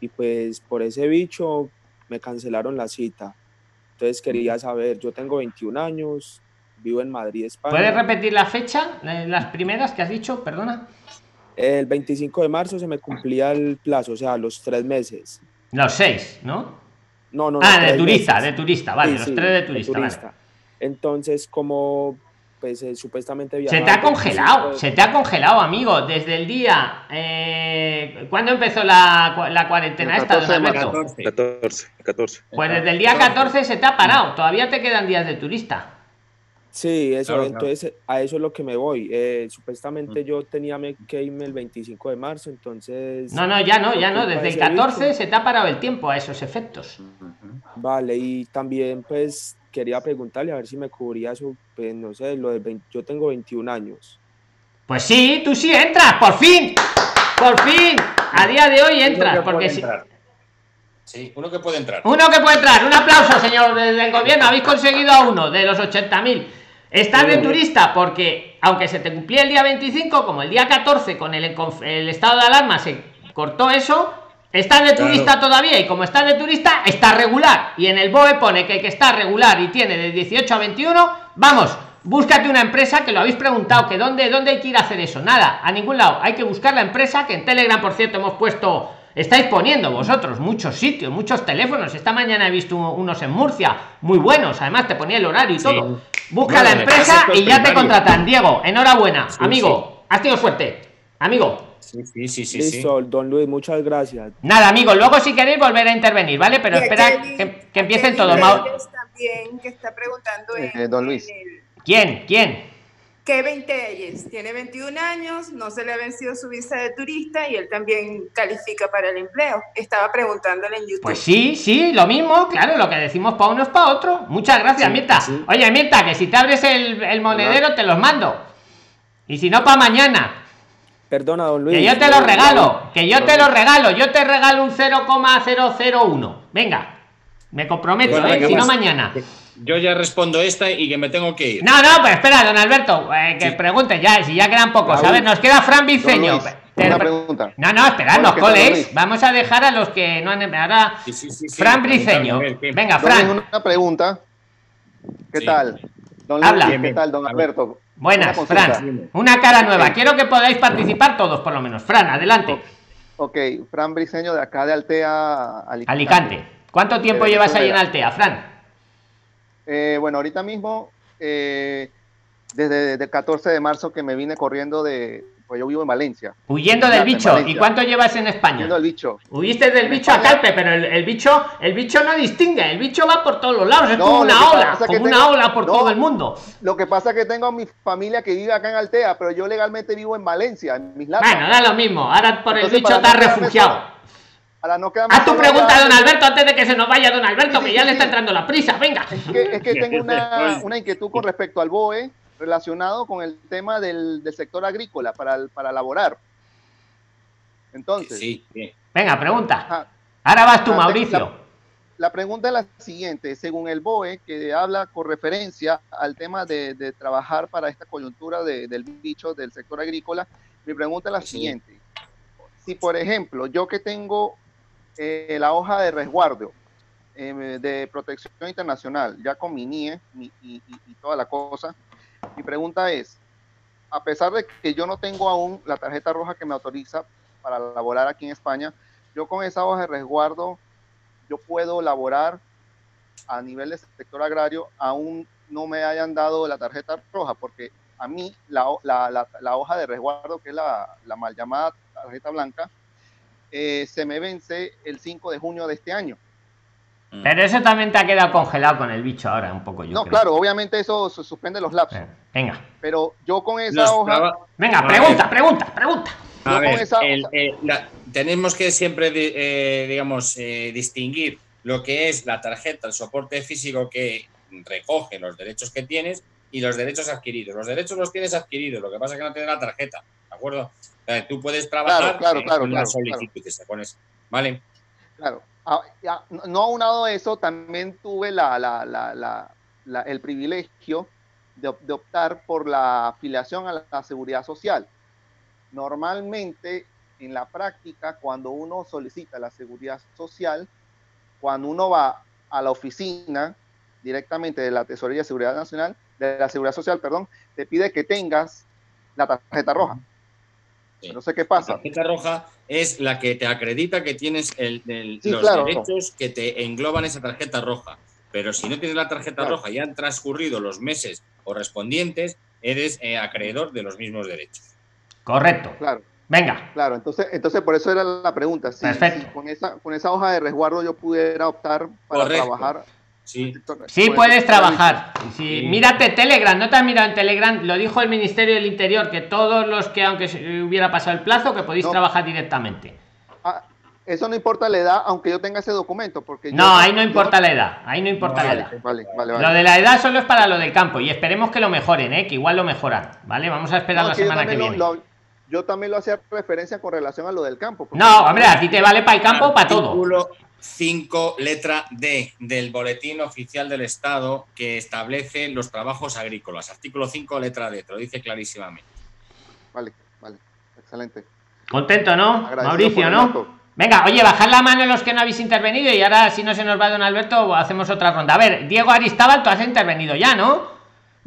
y pues por ese bicho me cancelaron la cita. Entonces quería saber, yo tengo 21 años, vivo en Madrid, España. ¿Puedes repetir la fecha? eh, Las primeras que has dicho, perdona. El 25 de marzo se me cumplía el plazo, o sea, los tres meses. Los seis, ¿no? No, no, Ah, de turista, meses. de turista, vale, Sí, los sí, tres de turista, vale. Entonces, como pues eh, supuestamente Se te ha el 25 congelado, de- se te ha congelado, amigo, desde el día. Eh, ¿Cuándo empezó la, la cuarentena esta, don Alberto? 14, 14. Pues desde el día 14 se te ha parado, todavía te quedan días de turista. Sí, eso, Claro, claro. entonces a eso es lo que me voy. Eh, supuestamente yo tenía que irme el 25 de marzo, entonces... No, no, ya no, ya no, desde el ese 14 bicho- se te ha parado el tiempo a esos efectos. Vale, y también pues quería preguntarle a ver si me cubría eso, pues no sé, lo de 20 yo tengo 21 años. Pues sí, tú sí entras, por fin, por fin, a día de hoy entras, Uno que porque puede si... entrar. Sí, uno que puede entrar. Uno que puede entrar, un aplauso, señor del gobierno. Habéis conseguido a uno de los 80.000. Estás de turista porque, aunque se te cumplía el día 25, como el día 14 con el estado de alarma se cortó eso, estás de Claro. turista todavía. Y como estás de turista, está regular. Y en el BOE pone que el que está regular y tiene de 18 a 21, vamos, búscate una empresa que lo habéis preguntado, que dónde, dónde hay que ir a hacer eso. Nada, a ningún lado. Hay que buscar la empresa que en Telegram, por cierto, hemos puesto, estáis poniendo vosotros muchos sitios, muchos teléfonos. Esta mañana he visto unos en Murcia, muy buenos. Además, te ponía el horario y Sí. todo. Busca Bueno, la empresa y ya te contratan. Diego, enhorabuena, Sí, amigo. Has tenido suerte, amigo. Sí, sí, sí, sí. Listo, don Luis, muchas gracias. Nada, amigo, luego si queréis volver a intervenir, ¿vale? Pero espera Kelly- que, que empiecen todos. También, que está preguntando en- Eh, don Luis. en el- ¿Quién? ¿Quién? Kevin Telles tiene 21 años, no se le ha vencido su visa de turista y él también califica para el empleo. Estaba preguntándole en YouTube. Pues sí, sí, lo mismo, claro, lo que decimos para uno es para otro. Muchas gracias, Mirta. Oye, Mirta, que si te abres el, el monedero te los mando. Y si no, para mañana. Perdona, don Luis. Que yo te los regalo, que yo te los regalo. Yo te regalo un 0,001. Venga, me comprometo, Bueno, ¿eh? Si no, mañana. Yo ya respondo esta y que me tengo que ir. No, no, pues espera, don Alberto, eh, que pregunte ya, si ya quedan pocos. A ver, nos queda Fran Te- una pregunta. No, no, esperad, los ¿qué tal, don coles. Vamos a dejar a los que no han. Ahora, Sí, sí, sí, sí, Fran Briceño. Venga, Fran. una pregunta. ¿Qué Sí. tal? Don Habla. Luis, ¿qué tal, don Alberto? Buenas, Una. Fran. Una cara nueva. Quiero que podáis participar todos, por lo menos. Fran, adelante. Ok, Fran Briceño de acá de Altea, Alicante. Alicante. ¿Cuánto tiempo De llevas ahí en. Altea, Fran? Eh, bueno, ahorita mismo, eh, desde, desde el 14 de marzo que me vine corriendo de, pues yo vivo en Valencia. Huyendo del bicho. ¿Y cuánto llevas en España? Huyendo del bicho. Huiste del En bicho a Calpe, pero el, el bicho, el bicho no distingue, el bicho va por todos los lados, es No, como una ola, como una ola por no. todo el mundo. Lo que pasa es que tengo a mi familia que vive acá en Altea, pero yo legalmente vivo en Valencia, en mis latas. Bueno, da lo mismo, ahora por el bicho quedarme refugiado. Para no Haz tu pregunta, allá- don Alberto, antes de que se nos vaya don Alberto, Sí, que ya sí, le está sí. entrando la prisa, venga. Es que, es que tengo una, una inquietud con respecto al BOE relacionado con el tema del, del sector agrícola para, el- para laborar. Entonces, Sí, bien. Venga, pregunta. ajá, Ahora vas tú, Mauricio. la- la pregunta es la siguiente, según el BOE, que habla con referencia al tema de, de trabajar para esta coyuntura de- del bicho del sector agrícola, mi pregunta es la Sí. siguiente. Si, por ejemplo, yo que tengo eh, la hoja de resguardo eh, de protección internacional, ya con mi NIE mi- y, y- y toda la cosa, mi pregunta es, a pesar de que yo no tengo aún la tarjeta roja que me autoriza para laborar aquí en España, yo con esa hoja de resguardo, yo puedo laborar a nivel de sector agrario, aún no me hayan dado la tarjeta roja, porque a mí la, la- hoja de resguardo, que es la, la mal llamada tarjeta blanca, eh, se me vence el 5 de junio de este año. Pero eso también te ha quedado congelado con el bicho ahora, un poco yo. no, creo. claro, obviamente eso su- suspende los lapsos, Eh, Venga, pero yo con esa Los hoja, traba- venga, pregunta, pregunta, pregunta. A con ver, esa- el- eh, la- tenemos que siempre, eh, digamos, eh, distinguir lo que es la tarjeta, el soporte físico que recoge los derechos que tienes y los derechos adquiridos. Los derechos los tienes adquiridos, lo que pasa es que no tienes la tarjeta, ¿de acuerdo? Tú puedes trabajar claro, claro, con la claro, solicitud que se pones, ¿vale? Claro. Ah, no- aunado eso, también tuve la, el privilegio de, de optar por la afiliación a la seguridad social. Normalmente, en la práctica, cuando uno solicita la seguridad social, cuando uno va a la oficina directamente de la Tesorería de Seguridad Nacional, de la Seguridad Social, perdón, te pide que tengas la tarjeta roja. Sí. No sé qué La pasa. tarjeta roja es la que te acredita que tienes el, el- Sí, los claro. derechos que te engloban esa tarjeta roja. Pero si no tienes la tarjeta Claro. roja y han transcurrido los meses correspondientes, eres eh, acreedor de los mismos derechos. Correcto. Claro. Venga, Claro, entonces, entonces por eso era la pregunta. Si, Perfecto. si con, esa, con esa hoja de resguardo yo pudiera optar para Correcto. trabajar. Sí. sí puedes trabajar. Sí, Sí. Mírate Telegram, no te has mirado en Telegram, lo dijo el Ministerio del Interior, que todos los que, aunque se hubiera pasado el plazo, que podéis No. trabajar directamente. ah, eso no importa la edad, aunque yo tenga ese documento. porque yo- No, ahí no yo- importa la edad, ahí no importa la edad. vale, vale, vale. Lo de la edad solo es para lo del campo y esperemos que lo mejoren, ¿eh? que igual lo mejoran, ¿vale? Vamos a esperar No, la semana que viene. lo- lo- yo también lo hacía referencia con relación a lo del campo. No, hombre, a ti te vale para el campo o para todo. Artículo 5, letra D del Boletín Oficial del Estado que establece los trabajos agrícolas. Artículo 5, letra D, te lo dice clarísimamente. Vale, vale, excelente. Contento, ¿no? Agradecido Mauricio, ¿no? Venga, oye, bajad la mano los que no habéis intervenido y ahora si no se nos va don Alberto hacemos otra ronda. A ver, Diego Aristábal, tú has intervenido ya, ¿no?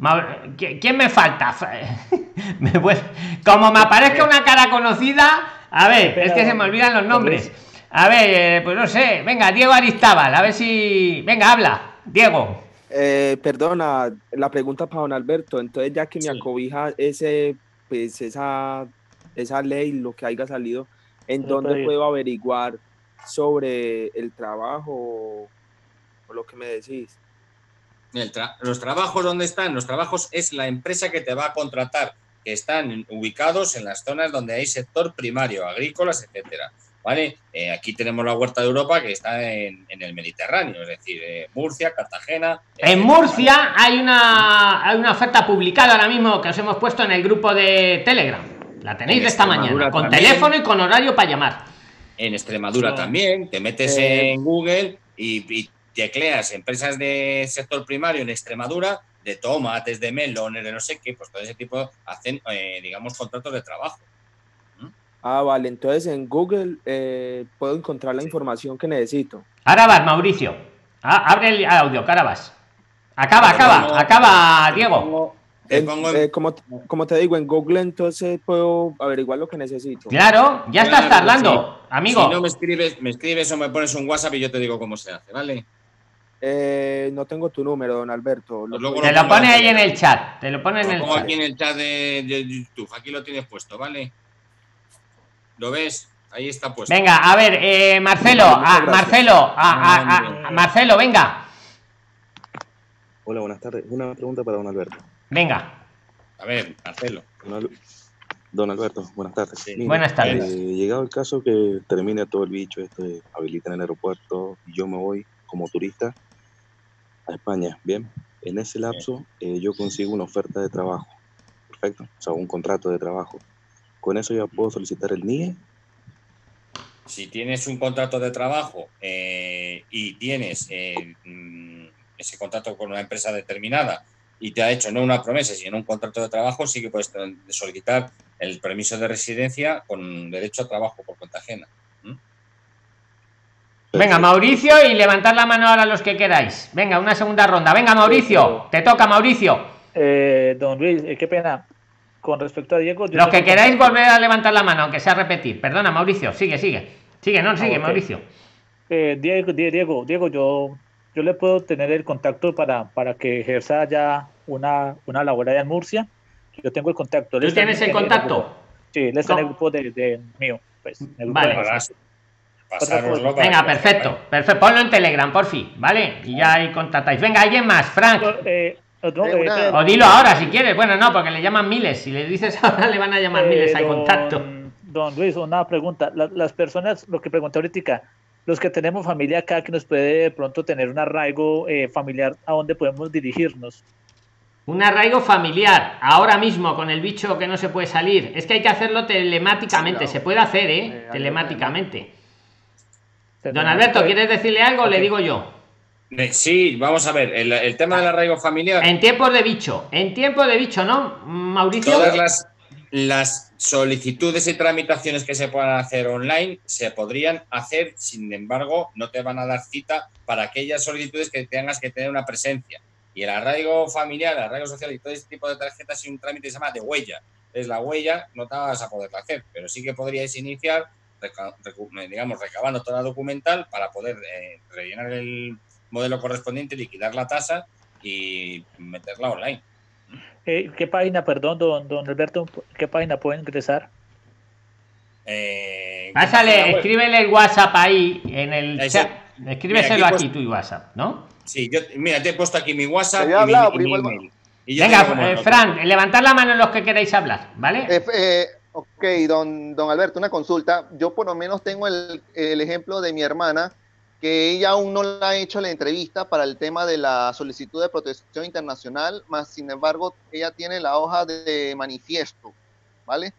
Mau- ¿qui- ¿Quién me falta? Como me aparezca una cara conocida, a ver, es que se me olvidan los nombres. A ver, eh, pues no sé, venga, Diego Aristábal, a ver si. Venga, habla, Diego. Eh, perdona, la pregunta para don Alberto. Entonces, ya que me acobija ese, pues, esa, esa ley, lo que haya salido, ¿en dónde puedo averiguar sobre el trabajo o, o lo que me decís? El tra- los trabajos, ¿dónde están? Los trabajos es la empresa que te va a contratar, que están ubicados en las zonas donde hay sector primario, agrícolas, etcétera. ¿Vale? Eh, aquí tenemos la Huerta de Europa que está en, en el Mediterráneo, es decir, eh, Murcia, Cartagena. En Murcia hay una, hay una oferta publicada ahora mismo que os hemos puesto en el grupo de Telegram. La tenéis En de esta mañana, con también. teléfono y con horario para llamar. En Extremadura No. también, te metes Eh. en Google y, y tecleas empresas de sector primario en Extremadura, de tomates, de melones, de no sé qué, pues todo ese tipo hacen, eh, digamos, contratos de trabajo. Ah, vale, entonces en Google eh, puedo encontrar la información que necesito. Ahora vas, Mauricio. A- abre el audio, vas. Acaba, acaba, no- acaba, Diego. En- eh, como, como te digo, en Google entonces puedo averiguar lo que necesito. Claro, ya estás Claro, tardando, sí. amigo. Si no me escribes, me escribes o me pones un WhatsApp y yo te digo cómo se hace, ¿vale? Eh, no tengo tu número, don Alberto. Pues Te lo pone ahí en el chat. Te lo pone en Lo el pongo chat. aquí en el chat de, de YouTube, aquí lo tienes puesto, ¿vale? ¿Lo ves? Ahí está puesto. Venga, a ver, eh, Marcelo, a. Marcelo, a, Marcelo, venga, Hola, buenas tardes. Una pregunta para don Alberto. venga. A ver, Marcelo. Don, Al- don Alberto, buenas tardes. Buenas tardes. eh, llegado el caso que termine todo el bicho, este, habilita en el aeropuerto y yo me voy como turista a España, ¿bien? En ese lapso eh, yo consigo una oferta de trabajo, perfecto, o sea, un contrato de trabajo. Con eso ya puedo solicitar el NIE. Si tienes un contrato de trabajo eh, y tienes eh, mm, ese contrato con una empresa determinada y te ha hecho no una promesa, sino un contrato de trabajo, sí que puedes solicitar el permiso de residencia con derecho a trabajo por cuenta ajena. Venga, Mauricio, y levantad la mano ahora los que queráis. Venga, una segunda ronda. Venga, Mauricio, te toca, Mauricio. Eh, don Luis, qué pena. Con respecto a Diego, Los que queráis contacto- volver a levantar la mano, aunque sea repetir. Perdona, Mauricio, sigue, sigue. Sigue, no, sigue, Ah, ok. Mauricio. Eh, Diego, Die- Diego, Diego, yo, yo le puedo tener el contacto para, para que ejerza ya una, una labor allá en Murcia. Yo tengo el contacto. ¿Tú tienes en el contacto? grupo. Sí, él está en el grupo de, de mío. Pues, en el grupo Vale. Pasároslo Venga, que perfecto, perfecto. Ponlo en Telegram, por fin, ¿vale? Y ya ahí contactáis. Venga, alguien más, Frank. Eh, Eh, una-. O dilo ahora si quieres. Bueno, no, porque le llaman miles. Si le dices ahora, le van a llamar Eh, miles al don- contacto. Don Luis, una pregunta. La- las personas, lo que pregunté ahorita, los que tenemos familia acá, que nos puede de pronto tener un arraigo eh, familiar, ¿a dónde podemos dirigirnos? Un arraigo familiar, ahora mismo con el bicho que no se puede salir. Es que hay que hacerlo telemáticamente. Se puede hacer, ¿eh? telemáticamente. Don Alberto, ¿quieres decirle algo? Le digo yo. Sí, vamos a ver, el, el tema del arraigo familiar. En tiempos de bicho. En tiempo de bicho, ¿no, Mauricio? Todas las, las solicitudes y tramitaciones que se puedan hacer online se podrían hacer, sin embargo, no te van a dar cita para aquellas solicitudes que tengas que tener una presencia. Y el arraigo familiar, el arraigo social y todo este tipo de tarjetas es un trámite que se llama de huella. Es la huella, no te vas a poderla hacer, pero sí que podríais iniciar, digamos, recabando toda la documental para poder eh, rellenar el modelo correspondiente, liquidar la tasa y meterla online. Eh, ¿Qué página, perdón, don, don Alberto, qué página pueden ingresar? Eh, Pásale, escríbele el WhatsApp ahí en el Ese- chat. Escríbeselo Mira, aquí aquí, pues- tu WhatsApp, ¿no? Sí, yo, mira, te he puesto aquí mi WhatsApp y mi, y mi email. Venga, eh. Fran, levantad la mano los que queráis hablar, ¿vale? Eh, eh, ok, don, don Alberto, una consulta. Yo por lo menos tengo el, el ejemplo de mi hermana, que ella aún no le ha hecho la entrevista para el tema de la solicitud de protección internacional, más sin embargo, ella tiene la hoja de manifiesto, ¿vale?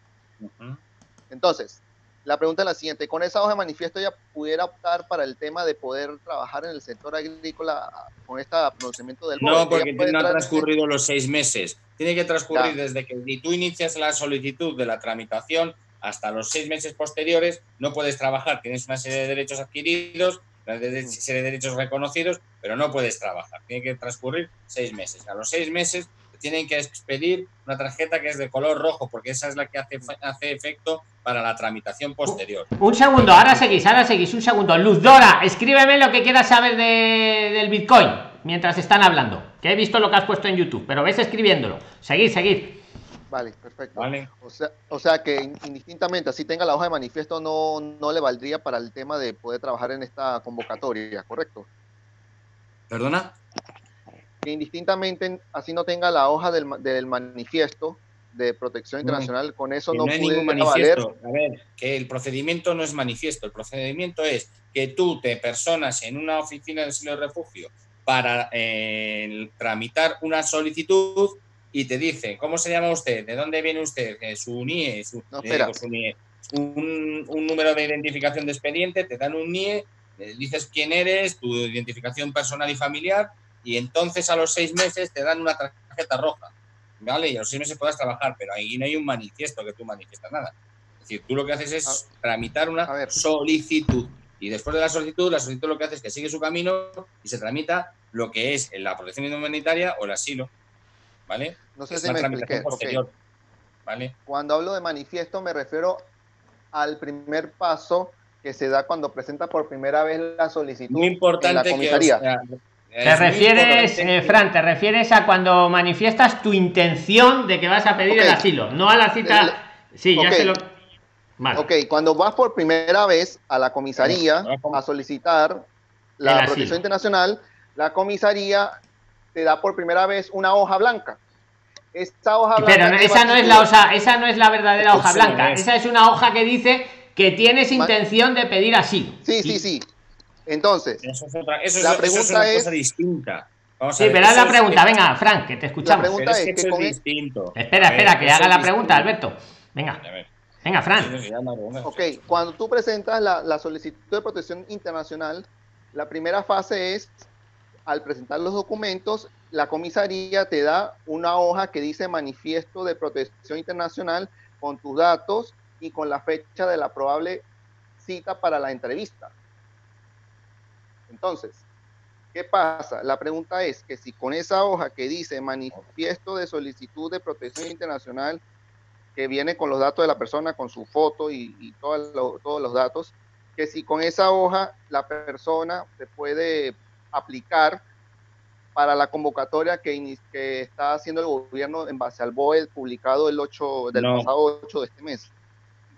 Entonces, la pregunta es la siguiente, ¿con esa hoja de manifiesto ella pudiera optar para el tema de poder trabajar en el sector agrícola con este pronunciamiento del? No, porque no han transcurrido los seis meses. Tiene que transcurrir Ya. desde que tú inicias la solicitud de la tramitación hasta los seis meses posteriores. No puedes trabajar, tienes una serie de derechos adquiridos, serie de derechos reconocidos, pero no puedes trabajar. Tiene que transcurrir seis meses. A los seis meses te tienen que expedir una tarjeta que es de color rojo, porque esa es la que hace, hace efecto para la tramitación posterior. Un segundo, ahora seguís, ahora seguís, un segundo. Luz Dora, escríbeme lo que quieras saber de, del Bitcoin mientras están hablando. Que he visto lo que has puesto en YouTube, pero ves escribiéndolo. Seguid, seguid. Vale, perfecto. O, sea, o sea que indistintamente, así tenga la hoja de manifiesto, no, no le valdría para el tema de poder trabajar en esta convocatoria, ¿correcto? ¿Perdona? Que indistintamente, así no tenga la hoja del, del manifiesto de protección internacional, con eso no, no hay ningún manifiesto. A ver, que el procedimiento no es manifiesto, el procedimiento es que tú te personas en una oficina de asilo de refugio para eh, tramitar una solicitud y te dice, ¿cómo se llama usted? ¿De dónde viene usted? Eh, su NIE, su, NIE. Un, un, número de identificación de expediente, te dan un NIE, dices quién eres, tu identificación personal y familiar, y entonces a los seis meses te dan una tarjeta roja. ¿Vale? Y a los seis meses puedas trabajar, pero ahí no hay un manifiesto que tú manifiestas nada. Es decir, tú lo que haces es tramitar una solicitud. Y después de la solicitud, la solicitud lo que hace es que sigue su camino y se tramita lo que es la protección humanitaria o el asilo. ¿Vale? No sé Es si una me expliqué, posterior. ¿Vale? Cuando hablo de manifiesto me refiero al primer paso que se da cuando presenta por primera vez la solicitud Muy importante en la que, o comisaría. sea, Te refieres, eh, Fran, te refieres a cuando manifiestas tu intención de que vas a pedir el Ok. asilo, no a la cita. Sí, ya Ok. se lo. Vale. Ok, cuando vas por primera vez a la comisaría a solicitar El la protección internacional, la comisaría te da por primera vez una hoja blanca. Esta hoja blanca Pero no- esa no es la hoja, esa no es la verdadera hoja blanca. es. Esa es una hoja que dice que tienes intención de pedir asilo. Sí, sí, sí. Entonces, Eso es, otra, eso es- La eso es pregunta una es- cosa distinta. Vamos Sí, pero haz la es- pregunta, venga, Frank, que te escuchamos. pregunta Pero es es que es distinto. Espera, ver, espera, que haga la pregunta, distinto. Alberto. Venga. Venga, Fran. Ok, cuando tú presentas la, la solicitud de protección internacional, la primera fase es, al presentar los documentos, la comisaría te da una hoja que dice manifiesto de protección internacional con tus datos y con la fecha de la probable cita para la entrevista. Entonces, ¿qué pasa? La pregunta es que si con esa hoja que dice manifiesto de solicitud de protección internacional, que viene con los datos de la persona, con su foto y, todos los datos, que si con esa hoja la persona se puede aplicar para la convocatoria que, que está haciendo el gobierno en base al BOE publicado el 8 del No. pasado 8 de este mes.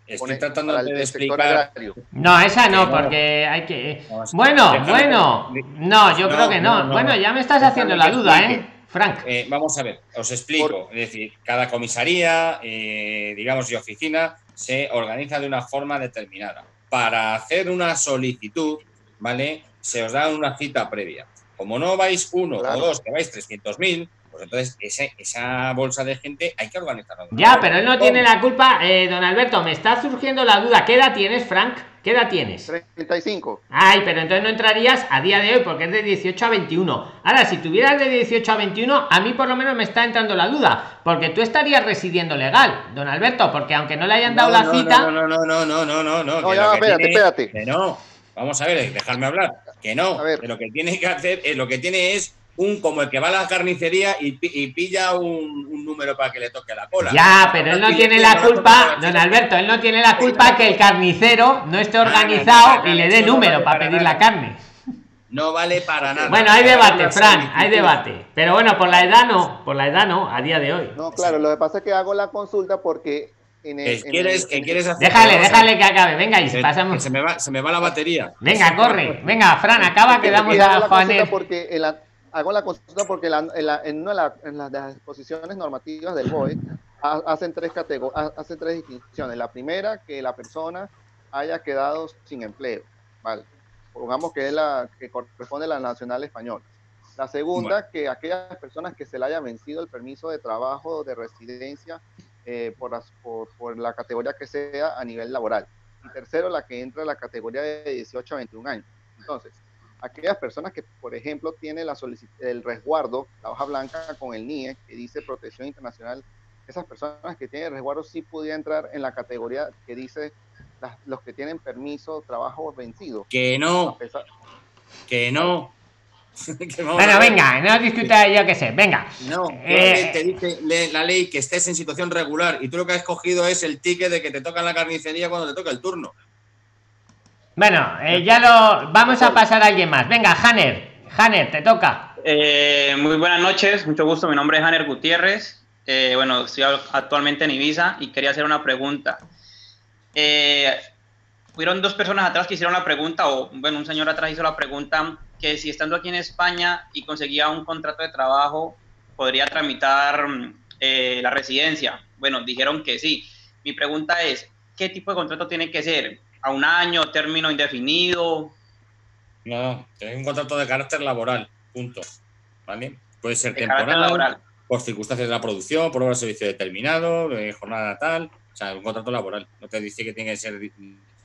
Estoy tratando de explicar. No, esa no, Que no. porque hay que. A- Bueno, bueno. No, yo No, creo que no. no, no. Bueno, ya me estás haciendo la duda. ¿eh? Frank. Eh, vamos a ver, os explico. Es decir, cada comisaría, eh, digamos, y oficina se organiza de una forma determinada. Para hacer una solicitud, ¿vale? Se os da una cita previa. Como no vais uno Claro. o dos, que vais 300.000, pues entonces ese- esa bolsa de gente hay que organizarla. Ya, pero él no tiene la culpa, eh, don Alberto. Me está surgiendo la duda. ¿Qué edad tienes, Frank? ¿Qué edad tienes? 35. Ay, pero entonces no entrarías a día de hoy porque es de 18 a 21. Ahora, si tuvieras de 18 a 21, a mí por lo menos me está entrando la duda, porque tú estarías residiendo legal, don Alberto, porque aunque no le hayan dado la no, cita, No, no, no, no, no, no, no, no. No, ya, espérate, tiene- espérate. Que no. Vamos a ver, dejadme hablar. Que no. Que lo que tiene que hacer es lo que tiene es un como el que va a la carnicería y, pi- y pilla un, un número para que le toque la cola. ya, pero él no Pilla tiene la culpa, don Alberto, él no tiene la culpa que el carnicero no esté organizado y le dé no número vale para pedir nada. la carne. No vale para nada. Bueno, hay debate, Fran, hay debate. Pero bueno, por la edad no, por la edad no, a día de hoy. No, claro, lo que pasa es que hago la consulta porque en el, ¿Qué en quieres, el- en- quieres hacer? Déjale, déjale ver. que acabe, venga, y Que- pasamos. se, me va, se me va la batería. Venga, corre, venga, Fran, acaba que damos hago a la Juanet. consulta porque en la- hago la consulta porque la- en, la- en la- las, disposiciones normativas del BOE ha- hacen tres categorías, hacen tres distinciones. La primera, que la persona haya quedado sin empleo, ¿vale? Pongamos que es la que corresponde a la nacional española. La segunda, que aquellas personas que se le haya vencido el permiso de trabajo, de residencia, eh, por, por, por la categoría que sea a nivel laboral. Y tercero, la que entra en la categoría de 18 a 21 años. Entonces, aquellas personas que, por ejemplo, tienen la el resguardo, la hoja blanca con el NIE, que dice protección internacional, esas personas que tienen resguardo sí podían entrar en la categoría que dice las- los que tienen permiso trabajo vencido. Que no. Que no. bueno, venga, no discuta yo qué sé, venga. No, Eh, te dice la ley que estés en situación regular y tú lo que has escogido es el ticket de que te toca en la carnicería cuando te toca el turno. Bueno, eh, ya lo vamos a pasar a alguien más. Venga, Hanner, Hanner, te toca. Eh, muy buenas noches, mucho gusto. Mi nombre es Hanner Gutiérrez. Eh, bueno, estoy al- actualmente en Ibiza y quería hacer una pregunta. Eh, hubieron dos personas atrás que hicieron la pregunta, o bueno, un señor atrás hizo la pregunta que si estando aquí en España y conseguía un contrato de trabajo, podría tramitar mm, eh, la residencia. Bueno, dijeron que sí. Mi pregunta es, ¿qué tipo de contrato tiene que ser? ¿A un año, término indefinido? No, no, tienes un contrato de carácter laboral, punto. ¿Vale? Puede ser De temporal, laboral. por circunstancias de la producción, por obra de servicio determinado, de jornada tal. O sea, un contrato laboral. No te dice que tiene que ser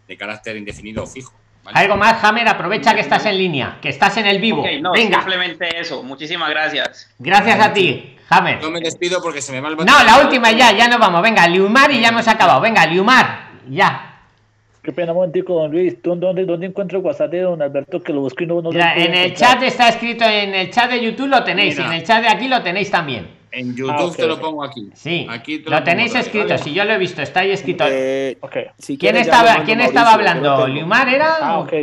de, carácter indefinido o fijo. ¿vale? Algo más, Hammer, aprovecha que estás en línea, que estás en el vivo. No, Venga, simplemente eso. Muchísimas gracias. gracias a ti, Hammer. Yo me despido porque se me va el No, la última ya, ya nos vamos. Venga, Liumar y ya hemos acabado. Venga, Liumar, ya. Qué pena, un momentico, don Luis. ¿Tú dónde, dónde encuentro el WhatsApp de don Alberto que lo busco y no, no puedo en el encontrar? chat está escrito, en el chat de YouTube lo tenéis, y Mira. en el chat de aquí lo tenéis también. En YouTube Ah, ok, te lo pongo aquí. Sí, Aquí te lo pongo tenéis escrito, ¿vale? si yo lo he visto, está ahí escrito. Eh, Ok. si ¿Quién quieres ya estaba, lo ¿quién Mauricio, estaba lo hablando? ¿Liumar era? Ah, ok.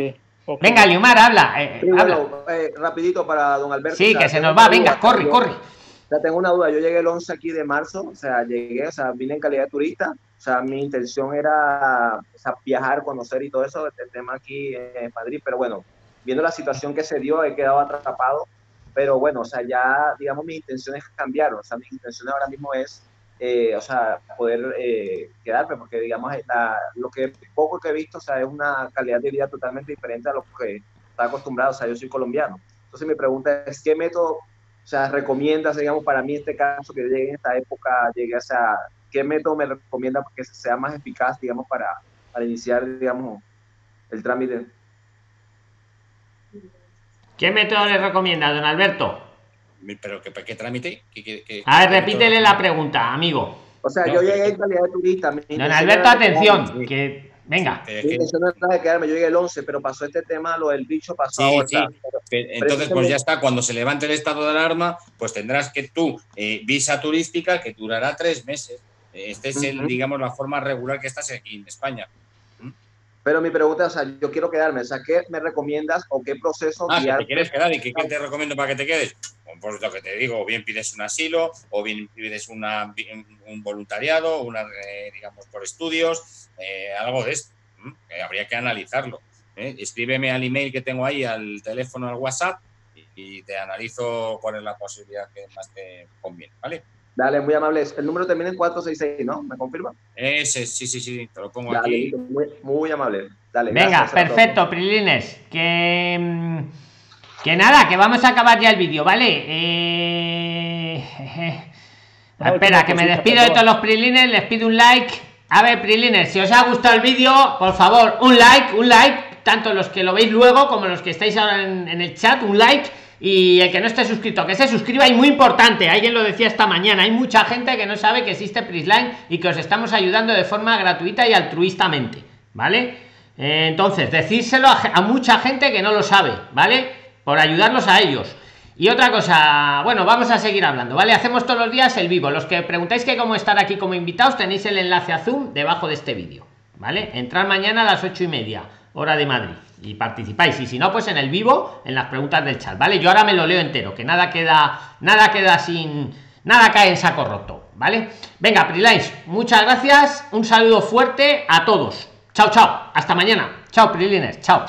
ok. Venga, Liumar, habla. eh, Sí, habla. bueno, eh, rapidito para don Alberto. Sí, que se nos va, venga, corre, corre. Sea, tengo una duda. Yo llegué el 11 aquí de marzo, o sea, llegué, o sea, vine en calidad de turista. O sea, mi intención era o sea, viajar, conocer y todo eso, el tema aquí en Madrid. Pero bueno, viendo la situación que se dio, he quedado atrapado. Pero bueno, o sea, ya, digamos, mis intenciones cambiaron. O sea, mis intenciones ahora mismo es, eh, o sea, poder eh, quedarme, porque digamos, la- lo que poco que he visto, o sea, es una calidad de vida totalmente diferente a lo que está acostumbrado. O sea, yo soy colombiano. Entonces mi pregunta es, ¿qué método, o sea, recomiendas, digamos, para mí este caso que llegue en esta época, llegue a esa, qué método me recomienda que sea más eficaz, digamos, para, para iniciar, digamos, el trámite? ¿Qué método le recomienda, don Alberto? ¿Pero qué, qué trámite? ¿Qué- qué- qué- A ver, repítele la pregunta, amigo. O sea, No, yo llegué en calidad de turista. Don Alberto, atención, que venga. Es que- intención no era de quedarme, yo llegué el 11, pero pasó este tema, lo del bicho pasó Sí, ahora. sí. Pero- Pero Entonces, pues ya está, cuando se levante el estado de alarma, pues tendrás que tú, eh, visa turística que durará tres meses. Este es, el, digamos, la forma regular que estás aquí en España. Pero mi pregunta es, o sea, yo quiero quedarme, o sea, ¿qué me recomiendas o qué proceso Ah, te quieres quedar y ¿qué te recomiendo para que te quedes. Pues lo que te digo, o bien pides un asilo, o bien pides una, un voluntariado, una, eh, digamos, por estudios, eh, algo de esto. habría que analizarlo. ¿eh? Escríbeme al email que tengo ahí, al teléfono, al WhatsApp, y, y te analizo cuál es la posibilidad que más te conviene, ¿vale? Dale, muy amable. El número termina en 466, ¿no? ¿Me confirma? Ese, sí, sí, sí, te lo pongo Dale, aquí. muy, muy amable. Dale, Venga, gracias perfecto, Prilines. Que, mm, que nada, que vamos a acabar ya el vídeo, ¿vale? Eh, Espera, que me despido de todos los Prilines, les pido un like. A ver, Prilines, si os ha gustado el vídeo, por favor, un like, un like, tanto los que lo veis luego como los que estáis ahora en, en el chat, un like. Y el que no esté suscrito, que se suscriba. Y muy importante, alguien lo decía esta mañana, hay mucha gente que no sabe que existe Prisline y que os estamos ayudando de forma gratuita y altruistamente, ¿vale? Eh, entonces, decírselo a, mucha gente que no lo sabe, ¿vale? Por ayudarlos a ellos. Y otra cosa, bueno, vamos a seguir hablando, ¿vale? Hacemos todos los días el vivo. Los que preguntáis que cómo estar aquí como invitados, tenéis el enlace a Zoom debajo de este vídeo, ¿vale? Entrar mañana a las ocho y media, hora de Madrid, y participáis. Y si no, pues en el vivo, en las preguntas del chat, ¿vale? Yo ahora me lo leo entero, que nada queda, nada queda sin, nada cae en saco roto, ¿vale? Venga, Prilines, muchas gracias, un saludo fuerte a todos. Chao, chao, hasta mañana. Chao, Prilines, chao.